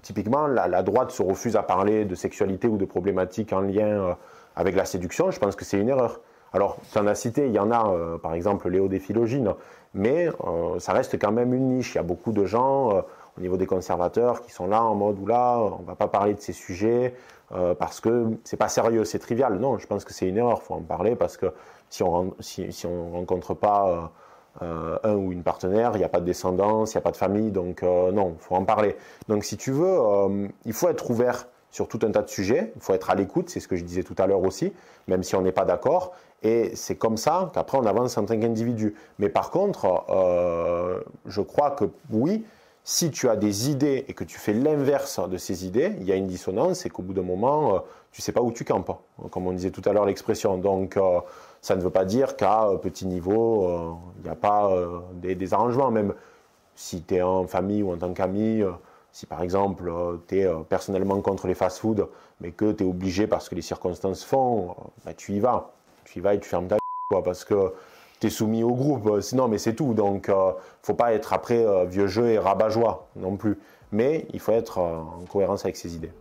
C: typiquement, la, la droite se refuse à parler de sexualité ou de problématiques en lien avec la séduction. Je pense que c'est une erreur. Alors, tu en as cité, il y en a, euh, par exemple, Léo des Philogines, mais euh, ça reste quand même une niche. Il y a beaucoup de gens euh, au niveau des conservateurs qui sont là en mode où là, on va pas parler de ces sujets parce que c'est pas sérieux, c'est trivial. Non, je pense que c'est une erreur. Faut en parler parce que si on si, si on rencontre pas un ou une partenaire, il n'y a pas de descendance, il n'y a pas de famille, donc non, faut en parler. Donc si tu veux, il faut être ouvert sur tout un tas de sujets, il faut être à l'écoute, c'est ce que je disais tout à l'heure aussi, même si on n'est pas d'accord, et c'est comme ça qu'après on avance en tant qu'individu. Mais par contre, euh, je crois que oui, si tu as des idées et que tu fais l'inverse de ces idées, il y a une dissonance et qu'au bout d'un moment, euh, tu sais pas où tu campes, comme on disait tout à l'heure l'expression. Donc, euh, ça ne veut pas dire qu'à euh, petit niveau, il n'y a pas des, arrangements. Même si tu es en famille ou en tant qu'ami, si par exemple tu es personnellement contre les fast-foods, mais que tu es obligé parce que les circonstances font, bah, tu y vas. Tu vas et tu fermes ta quoi, parce que tu es soumis au groupe. Euh, Sinon, mais c'est tout. Donc, euh, faut pas être après euh, vieux jeu et rabat-joie non plus. Mais il faut être euh, en cohérence avec ses idées.